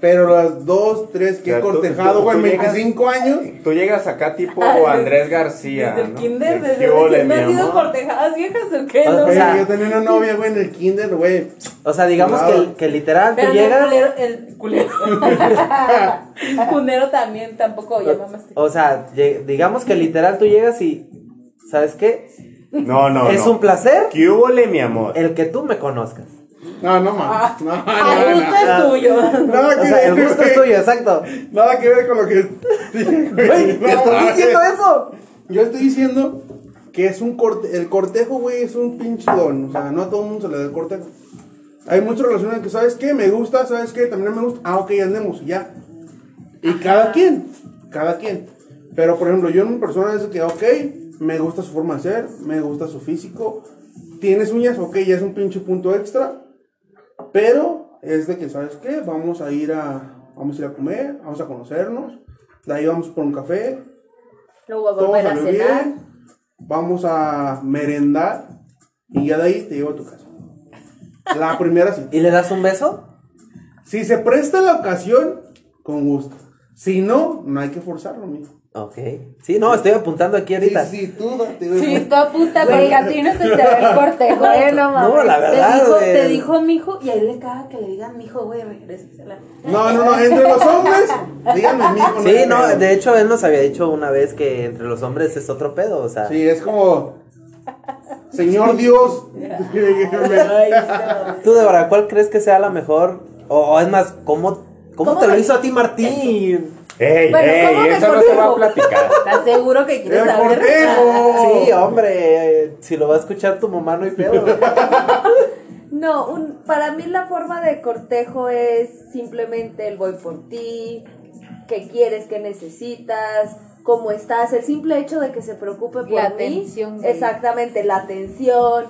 Pero las dos, tres que O sea, he tú- cortejado, tú- güey, tú en llegas- 25 años. Tú llegas acá tipo Ah, desde- Andrés García. Desde el ¿no? kinder, De, desde ¿qué hubo, recién mi nacido amor? cortejadas viejas o qué, O no? sea, yo tenía una novia, güey, en el kinder, güey. O sea, digamos Claro. que, que literal tú Pero no, llegas. el culero, el culero. Cunero también, tampoco, ya mamaste. O sea, digamos que literal tú llegas y. ¿Sabes qué? No, no, es no. un placer ¿Qué hubo, mi amor? el que tú me conozcas. No, no mames. No, El gusto no, no. es tuyo. Nada O que sea, el ver, gusto es tuyo, exacto. Nada que ver con lo que dije, güey. No, ¿estás no, diciendo eso? Yo estoy diciendo que es un corte, el cortejo, güey, es un pinche don. O sea, no a todo el mundo se le da el cortejo. Hay muchas relaciones que, ¿sabes qué? Me gusta, ¿sabes qué? También me gusta. Ah, ok, andemos, y ya. Y cada quien, cada quien. Pero, por ejemplo, yo en mi persona es que, ok, me gusta su forma de ser, me gusta su físico. Tienes uñas, ok, ya es un pinche punto extra. Pero es de que, ¿sabes qué? Vamos a ir a, vamos a ir a comer, vamos a conocernos. De ahí vamos por un café, Luego volver a salió cenar. bien, vamos a merendar y ya de ahí te llevo a tu casa. La primera sí. ¿Y le das un beso? Si se presta la ocasión, con gusto. Si no, no hay que forzarlo, amigo. Ok. Sí, no, estoy apuntando aquí ahorita. Sí, sí, tú date, güey. Sí, tú apunta porque a ti no se te ve el cortejo. Bueno, mames. No, la Te verdad, dijo, güey. te dijo mijo y a él le caga que le digan mijo, güey, regrésasela. No, no, no, entre los hombres, díganme, mijo. Sí, no, pedo. de hecho él nos había dicho una vez que entre los hombres es otro pedo, o sea. Sí, es como. Señor Dios. Tú, Débora, ¿cuál crees que sea la mejor? O, o es más, ¿cómo, cómo, ¿Cómo te lo hizo a ti Martín? ¡Ey, Bueno, ¿cómo ey! me Eso no se va a platicar. ¿Estás seguro que quieres ¡El saber? cortejo! Sí, hombre, eh, si lo va a escuchar tu mamá no hay pedo. No, un, para mí la forma de cortejo es simplemente el voy por ti, qué quieres, qué necesitas, cómo estás, el simple hecho de que se preocupe por La mí. atención. Exactamente, la atención.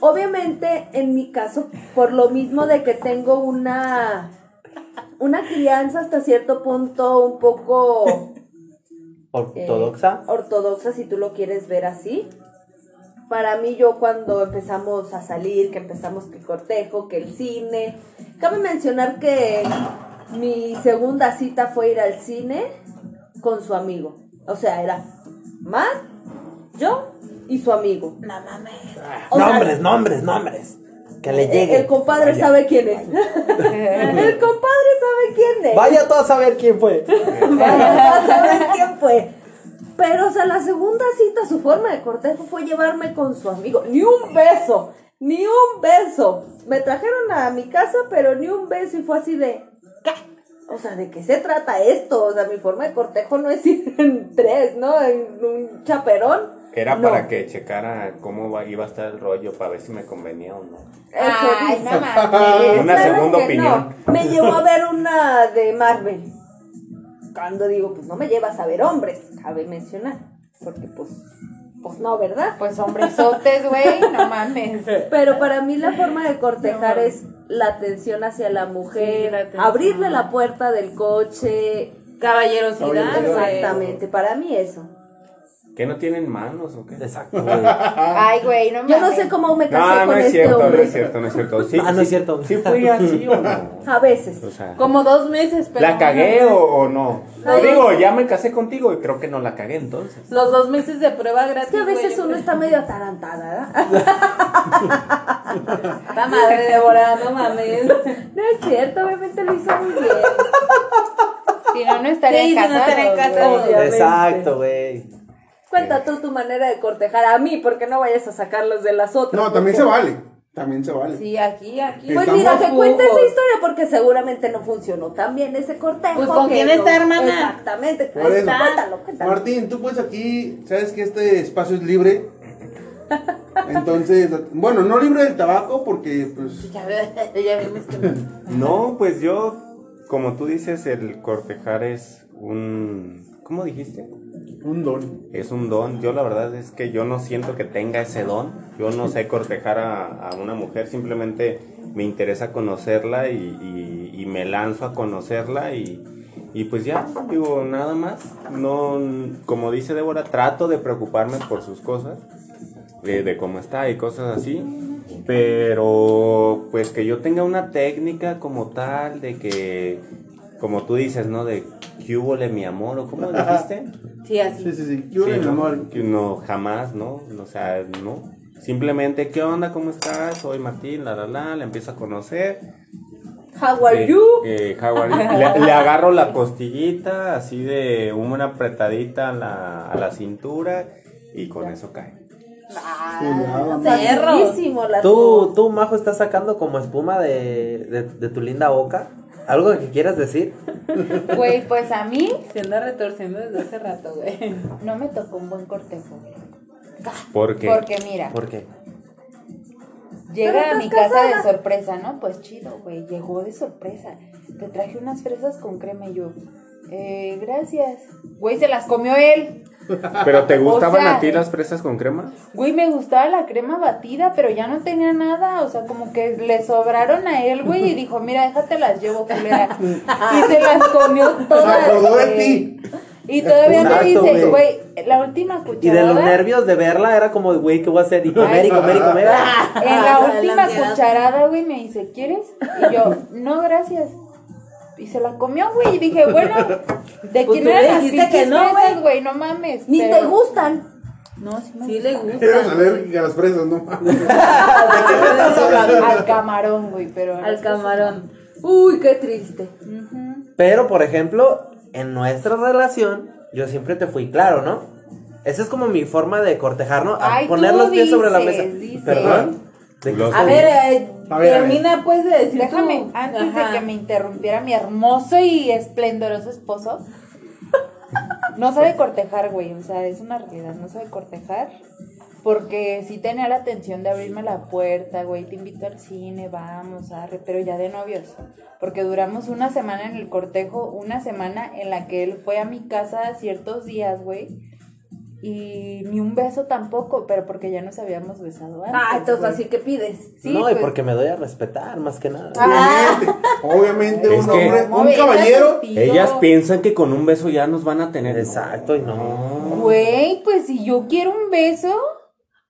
Obviamente, en mi caso, por lo mismo de que tengo una una crianza hasta cierto punto un poco eh, Ortodoxa. ortodoxa si tú lo quieres ver así. Para mí yo cuando empezamos a salir, que empezamos que el cortejo, que el cine, cabe mencionar que mi segunda cita fue ir al cine con su amigo. O sea, era Matt, yo y su amigo. No mames. O sea, nombres, nombres, nombres. Que le el, llegue. el compadre Vaya. sabe quién es. el compadre sabe quién es. Vaya todos a saber quién fue. Vaya a saber quién fue. Pero, o sea, la segunda cita, su forma de cortejo fue llevarme con su amigo. Ni un beso, ni un beso. Me trajeron a mi casa, pero ni un beso. Y fue así de, ¿qué? O sea, ¿de qué se trata esto? O sea, mi forma de cortejo no es ir en tres, ¿no? En un chaperón. Era No. para que checara cómo va- iba a estar el rollo, para ver si me convenía o no. Ay, dice. no mames. Una segunda opinión. no. Me llevó a ver una de Marvel. Cuando digo, pues no me llevas a ver hombres, cabe mencionar. Porque pues, pues no, ¿verdad? Pues hombresotes, güey, no mames. Pero para mí la forma de cortejar es la atención hacia la mujer, Sí, la atención. abrirle la puerta del coche. Caballerosidad. Exactamente, para mí eso. ¿Que no tienen manos o qué? Exacto, güey. Ay, güey, no mames. Yo no sé cómo me casé No, no con es este cierto, no es cierto, no es cierto. Sí, Ah, no sí- es cierto. ¿Sí fui así o no? A veces. O sea, Como dos meses, pero. ¿la cagué o, o no? Ay. Digo, ya me casé contigo y creo que no la cagué entonces. Los dos meses de prueba gratis. Es que a veces güey, uno está medio atarantada, ¿verdad? Está madre, Débora, no mames. No es cierto, obviamente lo hizo muy bien. Si no, no estaría Sí, si no casado. estaría casado. güey. Obviamente. Exacto, güey. Cuenta tú tu manera de cortejar a mí, porque no vayas a sacarlos de las otras. No, también se vale. También se vale. Sí, aquí, aquí. Pues Estamos mira, que cuente esa historia porque seguramente no funcionó tan bien ese cortejo. Pues, ¿con quién está, hermana? Exactamente. Por eso. Cuéntalo, cuéntalo. Martín, tú pues aquí, sabes que este espacio es libre. Entonces, bueno, no libre del tabaco porque pues Ya, ya vimos que. No, pues yo, como tú dices, el cortejar es un... ¿Cómo dijiste? Un don. Es un don. Yo la verdad es que yo no siento que tenga ese don. Yo no sé cortejar a, a una mujer, simplemente me interesa conocerla y, y- y me lanzo a conocerla y, y pues ya, digo, nada más. No, como dice Débora, trato de preocuparme por sus cosas, de, de cómo está y cosas así. Pero pues que yo tenga una técnica como tal, de que, como tú dices, ¿no? De que mi amor o cómo dijiste. Sí, así. Sí, sí, sí. ¿Qué hubo, Sí, amor? Que no, jamás, ¿no? O sea, no. Simplemente, ¿qué onda? ¿Cómo estás? Soy Martín, la, la, la, le empiezo a conocer. How are Eh, you? eh, how are you? Le, le agarro la costillita, así de una apretadita a la, a la cintura y con eso cae. La Tú, tú, Majo, estás sacando como espuma de, de, de tu linda boca. ¿Algo que quieras decir? Güey, pues a mí Se anda retorciendo desde hace rato, güey. no me tocó un buen cortejo, güey. Porque Porque mira, ¿Por qué? llega a mi casa casada. de sorpresa, ¿no? Pues chido, güey. Llegó de sorpresa. Te traje unas fresas con crema y yo. Eh, gracias. Güey, se las comió él. ¿Pero te gustaban sea, a ti las fresas con crema? Güey, me gustaba la crema batida, pero ya no tenía nada. O sea, como que le sobraron a él, güey, y dijo, mira, déjate las llevo, culera. y se las comió todas. Güey. Y todavía me dice, güey. la última Y de los cucharada. nervios de verla era como, güey, ¿qué voy a hacer? Y comer y comer y comer. En la última cucharada, güey, me dice, ¿quieres? Y yo, no, gracias. Y se la comió, güey, y dije, bueno, ¿De Pues quién eran le las dijiste que no, fresas, güey. No mames. Ni pero- te gustan. No, sí me Sí le gustan. gusta. Eres alérgica a las fresas, no mames. Al camarón, güey, pero... Al camarón. Uy, qué triste. Pero, por ejemplo, en nuestra relación, yo siempre te fui claro, ¿no? Esa es como mi forma de cortejar, ¿no? A Ay, poner los pies sobre la mesa. dices. Perdón. ¿De qué Los- estoy- A ver, eh, A ver, a ver. termina pues de decir Déjame, tu- antes Ajá. de que me interrumpiera mi hermoso y esplendoroso esposo, no sabe cortejar, güey, o sea, es una realidad, no sabe cortejar, porque sí tenía la atención de abrirme la puerta, güey, te invito al cine, vamos, arre, pero ya de novios, porque duramos una semana en el cortejo, una semana en la que él fue a mi casa ciertos días, güey, y ni un beso tampoco, pero porque ya nos habíamos besado antes. Ah, entonces así que pides. Sí, no, y pues, porque me doy a respetar, más que nada. Obviamente, Es un que- hombre, ¿cómo un caballero. Ellas piensan que con un beso ya nos van a tener. Exacto, y no. Güey, pues si yo quiero un beso,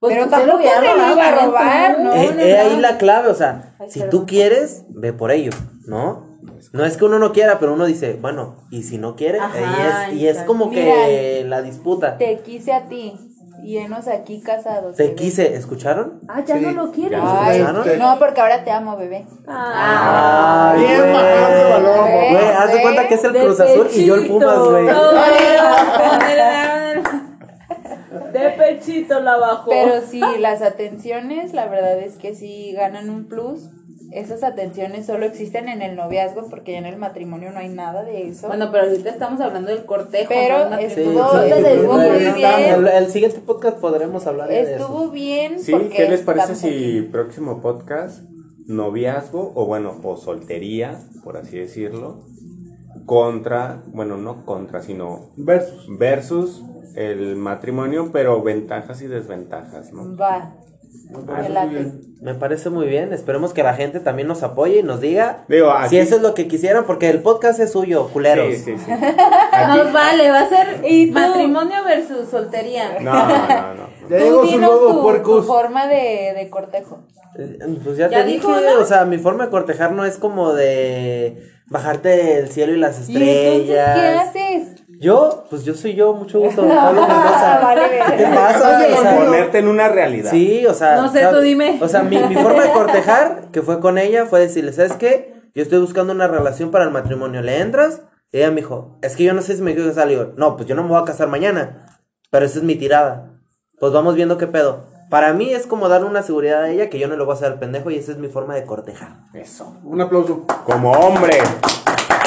Pues pero tampoco se lo iba a robar. ¿no? Eh, no, eh, no. ahí la clave, o sea, Ay, si tú quieres, ve por ello, ¿no? No es que uno no quiera, pero uno dice, bueno, y si no quiere, Ajá, y es, y es como que la disputa. Te, Te quise a ti y enos aquí casados. bebé. quise, ¿escucharon? Ah, ya Sí, no lo quieres. ya. Ay, ¿Escucharon? no, porque ahora te amo, bebé. Ah, Ay, Bien bajado de valor, Güey, haz de cuenta que es el de Cruz Azul y yo el pechito. Pumas, güey. De pechito la bajó. Pero sí, las atenciones, la verdad es que sí ganan un plus. Esas atenciones solo existen en el noviazgo porque ya en el matrimonio no hay nada de eso. Bueno, pero ahorita estamos hablando del cortejo. Pero no Sí. Estuvo- sí, estuvo sí, muy sí, bien. El, el siguiente podcast podremos hablar de Estuvo eso. bien. Sí, ¿qué les parece si aquí. próximo podcast, noviazgo o bueno, o soltería, por así decirlo, contra, bueno, no contra, sino Versus. versus el matrimonio, pero ventajas y desventajas, ¿no? Va. Me Me parece muy bien. Me parece muy bien. Esperemos que la gente también nos apoye y nos diga Digo, aquí- si eso es lo que quisieran, porque el podcast es suyo, culeros. Sí, sí, sí. Aquí- Nos vale, va a ser matrimonio versus soltería. No, no, no. Ya Tú llegó su tu, tu forma de, de cortejo. Eh, Pues ya, Ya te dijo, dije, ¿no? o sea, mi forma de cortejar no es como de bajarte del cielo y las ¿Y entonces qué estrellas. Yo, pues yo soy yo, mucho gusto, Pablo Mendoza. Vale, ¿Qué te pasa? Oye, O sea, Ponerte en una realidad. Sí, o sea. No sé, o sea, tú dime. O sea, mi, mi forma de cortejar, que fue con ella, fue decirle, ¿sabes qué? Yo estoy buscando una relación para el matrimonio. ¿Le entras? Y ella me dijo, es que yo no sé si me quiero casar. Le digo, no, pues yo no me voy a casar mañana. Pero esa es mi tirada. Pues vamos viendo qué pedo. Para mí es como darle una seguridad a ella que yo no le voy a hacer al pendejo y esa es mi forma de cortejar. Eso. Un aplauso. Como hombre.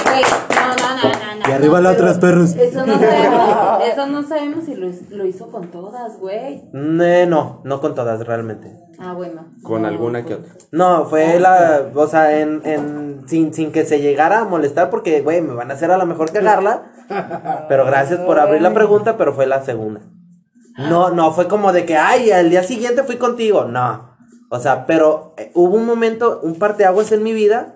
No, no, no, no, no. Y arriba la pero otras, perros. Eso no sabemos, eso no sabemos si lo, lo hizo con todas, güey. Eh, no, no con todas realmente. Ah, bueno. Con No, alguna que otra. No, fue la, o sea, en, en, sin, sin que se llegara a molestar porque, güey, me van a hacer a lo mejor cagarla. Pero gracias por abrir la pregunta, pero fue la segunda. No, no, fue como de que, ay, al día siguiente fui contigo. No. O sea, pero eh, hubo un momento, un parteaguas en mi vida,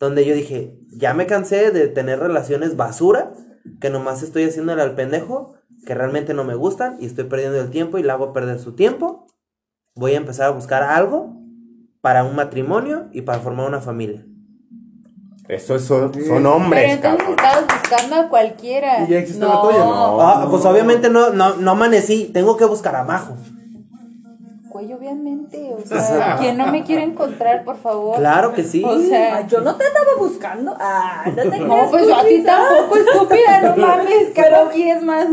donde yo dije, ya me cansé de tener relaciones basura, que nomás estoy haciéndole al pendejo, que realmente no me gustan, y estoy perdiendo el tiempo y la hago perder su tiempo. Voy a empezar a buscar algo para un matrimonio y para formar una familia. Eso es- son, son Pero hombres, entonces cabrón. estabas buscando a cualquiera. ¿Y ya existe no. la tuya? No. Ah, pues obviamente no, no, no amanecí, tengo que buscar a Majo. Güey, obviamente. O sea, ¿quién no me quiere encontrar, por favor? Claro que sí. O sea, Ay, yo no te andaba buscando. Ah, no te no, pues yo a ti tampoco, estúpida, no mames, que no quieres más.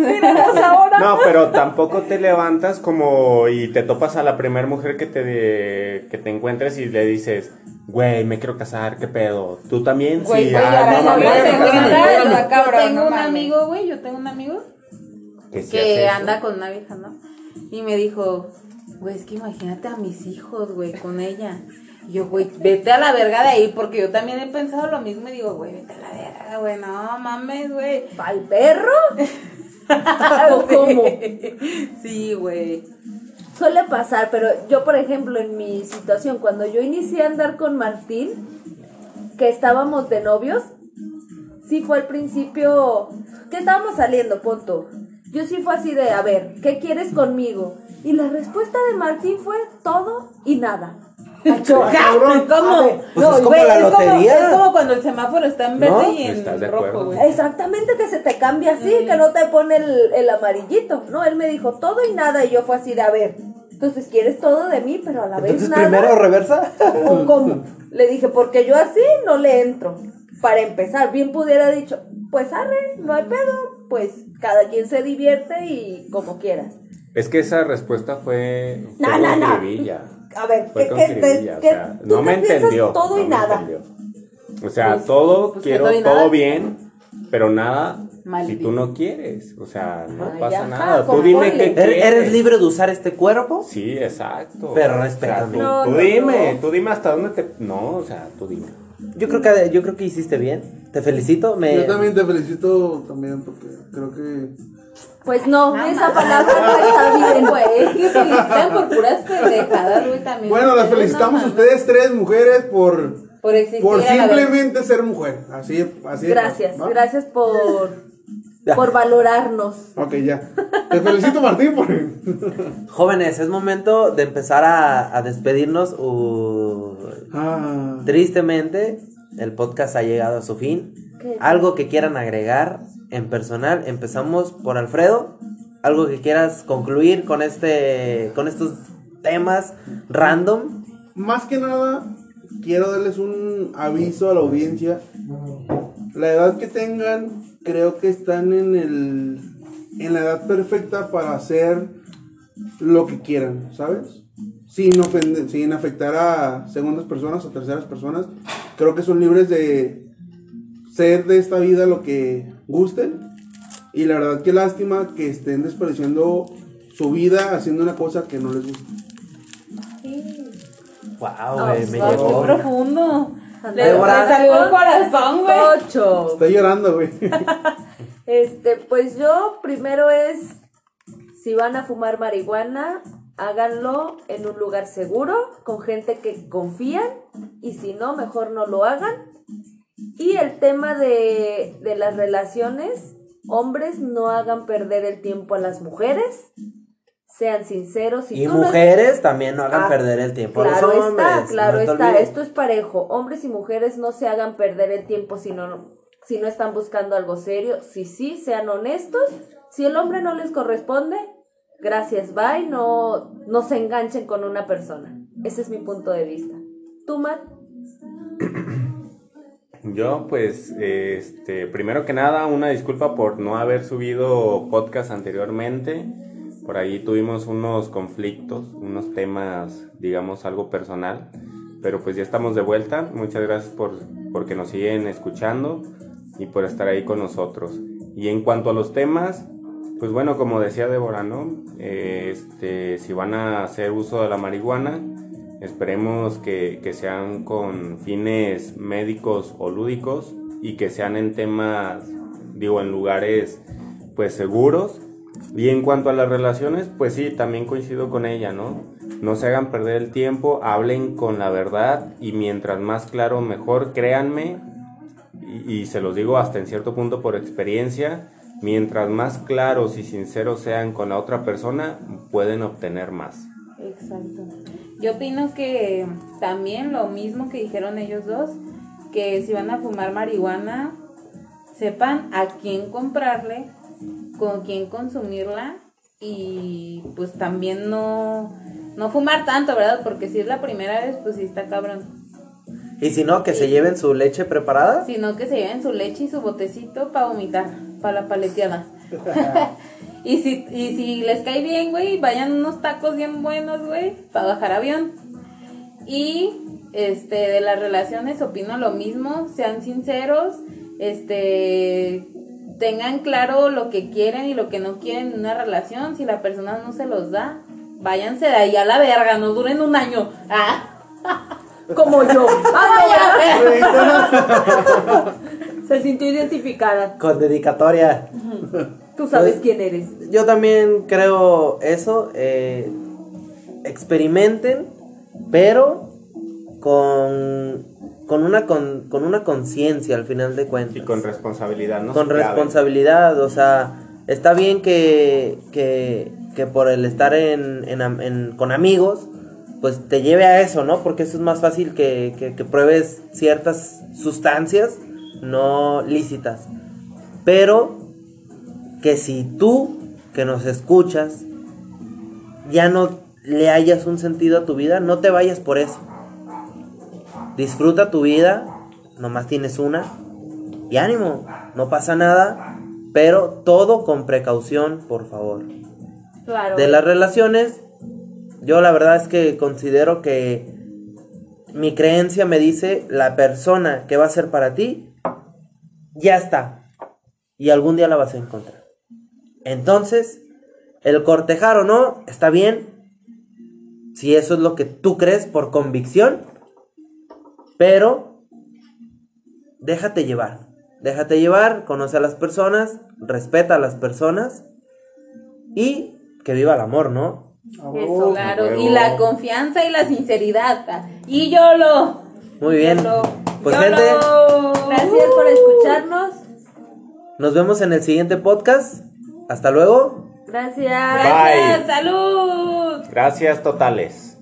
ahora. No, pero tampoco te levantas como y te topas a la primera mujer que te, que te encuentres y le dices, güey, me quiero casar, ¿qué pedo? ¿Tú también? Güey, sí, güey, ah, ya no mames, sabía, me quiero segunda, casar". está Yo tengo un amigo, güey, yo tengo un amigo Que anda con una vieja, ¿no? Y me dijo, güey, es que imagínate a mis hijos, güey, con ella. Y yo, güey, vete a la verga de ahí, porque yo también he pensado lo mismo y digo, güey, vete a la verga, güey, no mames, güey. ¿Al perro? ¿O cómo? Sí, güey. Suele pasar, pero yo, por ejemplo, en mi situación, cuando yo inicié a andar con Martín, que estábamos de novios, sí fue al principio que estábamos saliendo, punto. Yo sí fue así de, a ver, ¿qué quieres conmigo? Y la respuesta de Martín fue todo y nada. cabrón. ¿Cómo? Pues es como güey, la es lotería. es como cuando el semáforo está en verde ¿No? y en ¿Estás de rojo, güey. Exactamente, que se te cambia así, que no te pone el, el amarillito. No, él me dijo todo y nada y yo fue así de, a ver, entonces quieres todo de mí, pero a la vez nada. primero reversa. ¿O cómo? Le dije, porque yo así no le entro. Para empezar, bien pudiera dicho, pues arre, no hay pedo, pues cada quien se divierte y como quieras. Es que esa respuesta fue, fue No, con no, no. A ver, Fue ¿qué, con qué, jiribilla, o qué- sea, tú no qué me piensas entendió. todo y no me nada? entendió. O sea, Pues- todo pues que quiero, todo nada. bien, pero nada si tú no quieres. O sea, no Ay, pasa ajá, nada. Tú dime ponle. qué ¿Eres quieres. eres libre de usar este cuerpo? Sí, exacto. Pero O sea, respétame. tú, No, tú no, dime, no. tú dime hasta dónde te. No, o sea, tú dime. Yo creo que yo creo que hiciste bien. Te felicito. Me... Yo también te felicito también porque creo que Pues no, Nada esa más. palabra no está bien, güey. Es que felicitan por puras pendejadas, güey, también. Bueno, las felicitamos no a ustedes tres mujeres por Por existir. por simplemente ser mujer. Así así Gracias, gracias por, por valorarnos. Ok, ya. Te felicito Martín por Jóvenes, es momento de empezar a, a despedirnos. Uh, Ah, tristemente, el podcast ha llegado a su fin. ¿Qué? Algo que quieran agregar en personal. Empezamos por Alfredo. Algo que quieras concluir con este, con estos temas random. más que nada quiero darles un aviso a la audiencia. La edad que tengan, creo que están en el en la edad perfecta para hacer lo que quieran, ¿sabes? Sin ofender, sin afectar a segundas personas o terceras personas. Creo que son libres de ser de esta vida lo que gusten. Y la verdad que lástima que estén desperdiciando su vida haciendo una cosa que no les gusta. Wow, güey, me Ay, qué llegó. profundo. Le, salió el corazón, güey. Ocho. Está llorando, güey. Este, pues yo primero es, si van a fumar marihuana, háganlo en un lugar seguro, con gente que confían, y si no, mejor no lo hagan. Y el tema de, de las relaciones, hombres no hagan perder el tiempo a las mujeres, sean sinceros. Si Y no- mujeres también no hagan Ah, perder el tiempo Claro a los hombres. está, claro no está. Esto es parejo. Hombres y mujeres no se hagan perder el tiempo si no, si no están buscando algo serio. Si sí, sean honestos. Si el hombre no les corresponde, gracias, bye. No, no se enganchen con una persona. Ese es mi punto de vista. ¿Tú, Matt? Yo, pues, este, primero que nada, una disculpa por no haber subido podcast anteriormente. Por ahí tuvimos unos conflictos, unos temas, digamos, algo personal. Pero pues ya estamos de vuelta. Muchas gracias por porque nos siguen escuchando y por estar ahí con nosotros. Y en cuanto a los temas, pues bueno, como decía Débora, ¿no? Eh, Este, si van a hacer uso de la marihuana, esperemos que, que sean con fines médicos o lúdicos y que sean en temas, digo, en lugares pues seguros. Y en cuanto a las relaciones, pues sí, también coincido con ella, ¿no? No se hagan perder el tiempo, hablen con la verdad y mientras más claro mejor, créanme, y, y se los digo hasta en cierto punto por experiencia, mientras más claros y sinceros sean con la otra persona, pueden obtener más. Exacto. Yo opino que también lo mismo que dijeron ellos dos, que si van a fumar marihuana, sepan a quién comprarle, con quién consumirla y pues también no, no fumar tanto, ¿verdad? Porque si es la primera vez, pues sí está cabrón. Y si no, que se lleven su leche preparada. Sino que se lleven su leche y su botecito para vomitar, para la paleteada. y, si, y si les cae bien, güey, vayan unos tacos bien buenos, güey, para bajar avión. Y este, de las relaciones opino lo mismo, sean sinceros, este, tengan claro lo que quieren y lo que no quieren en una relación. Si la persona no se los da, váyanse de ahí a la verga, no duren un año. Ah. Como yo. Se sintió identificada. Con dedicatoria. Tú sabes quién eres. Yo también creo eso. eh, experimenten, pero con, con una con, con una conciencia al final de cuentas. Y con responsabilidad, ¿no? con responsabilidad, o sea, está bien que, que, que por el estar en, en am- en- con amigos, pues te lleve a eso, ¿no? Porque eso es más fácil que, que, que pruebes ciertas sustancias no lícitas. Pero que si tú que nos escuchas ya no le hayas un sentido a tu vida, no te vayas por eso. Disfruta tu vida, nomás tienes una. Y ánimo, no pasa nada, pero todo con precaución, por favor. Claro. De las relaciones, yo la verdad es que considero que mi creencia me dice la persona que va a ser para ti, ya está. Y algún día la vas a encontrar. Entonces, el cortejar o no, está bien. Si eso es lo que tú crees por convicción. Pero, déjate llevar. Déjate llevar, conoce a las personas, respeta a las personas. Y que viva el amor, ¿no? Eso, claro. huevo. Y la confianza y la sinceridad. Y yo lo. Muy bien. Pues gente, Gracias por escucharnos. nos vemos en el siguiente podcast. Hasta luego. Gracias. Gracias, Bye. salud. Gracias totales.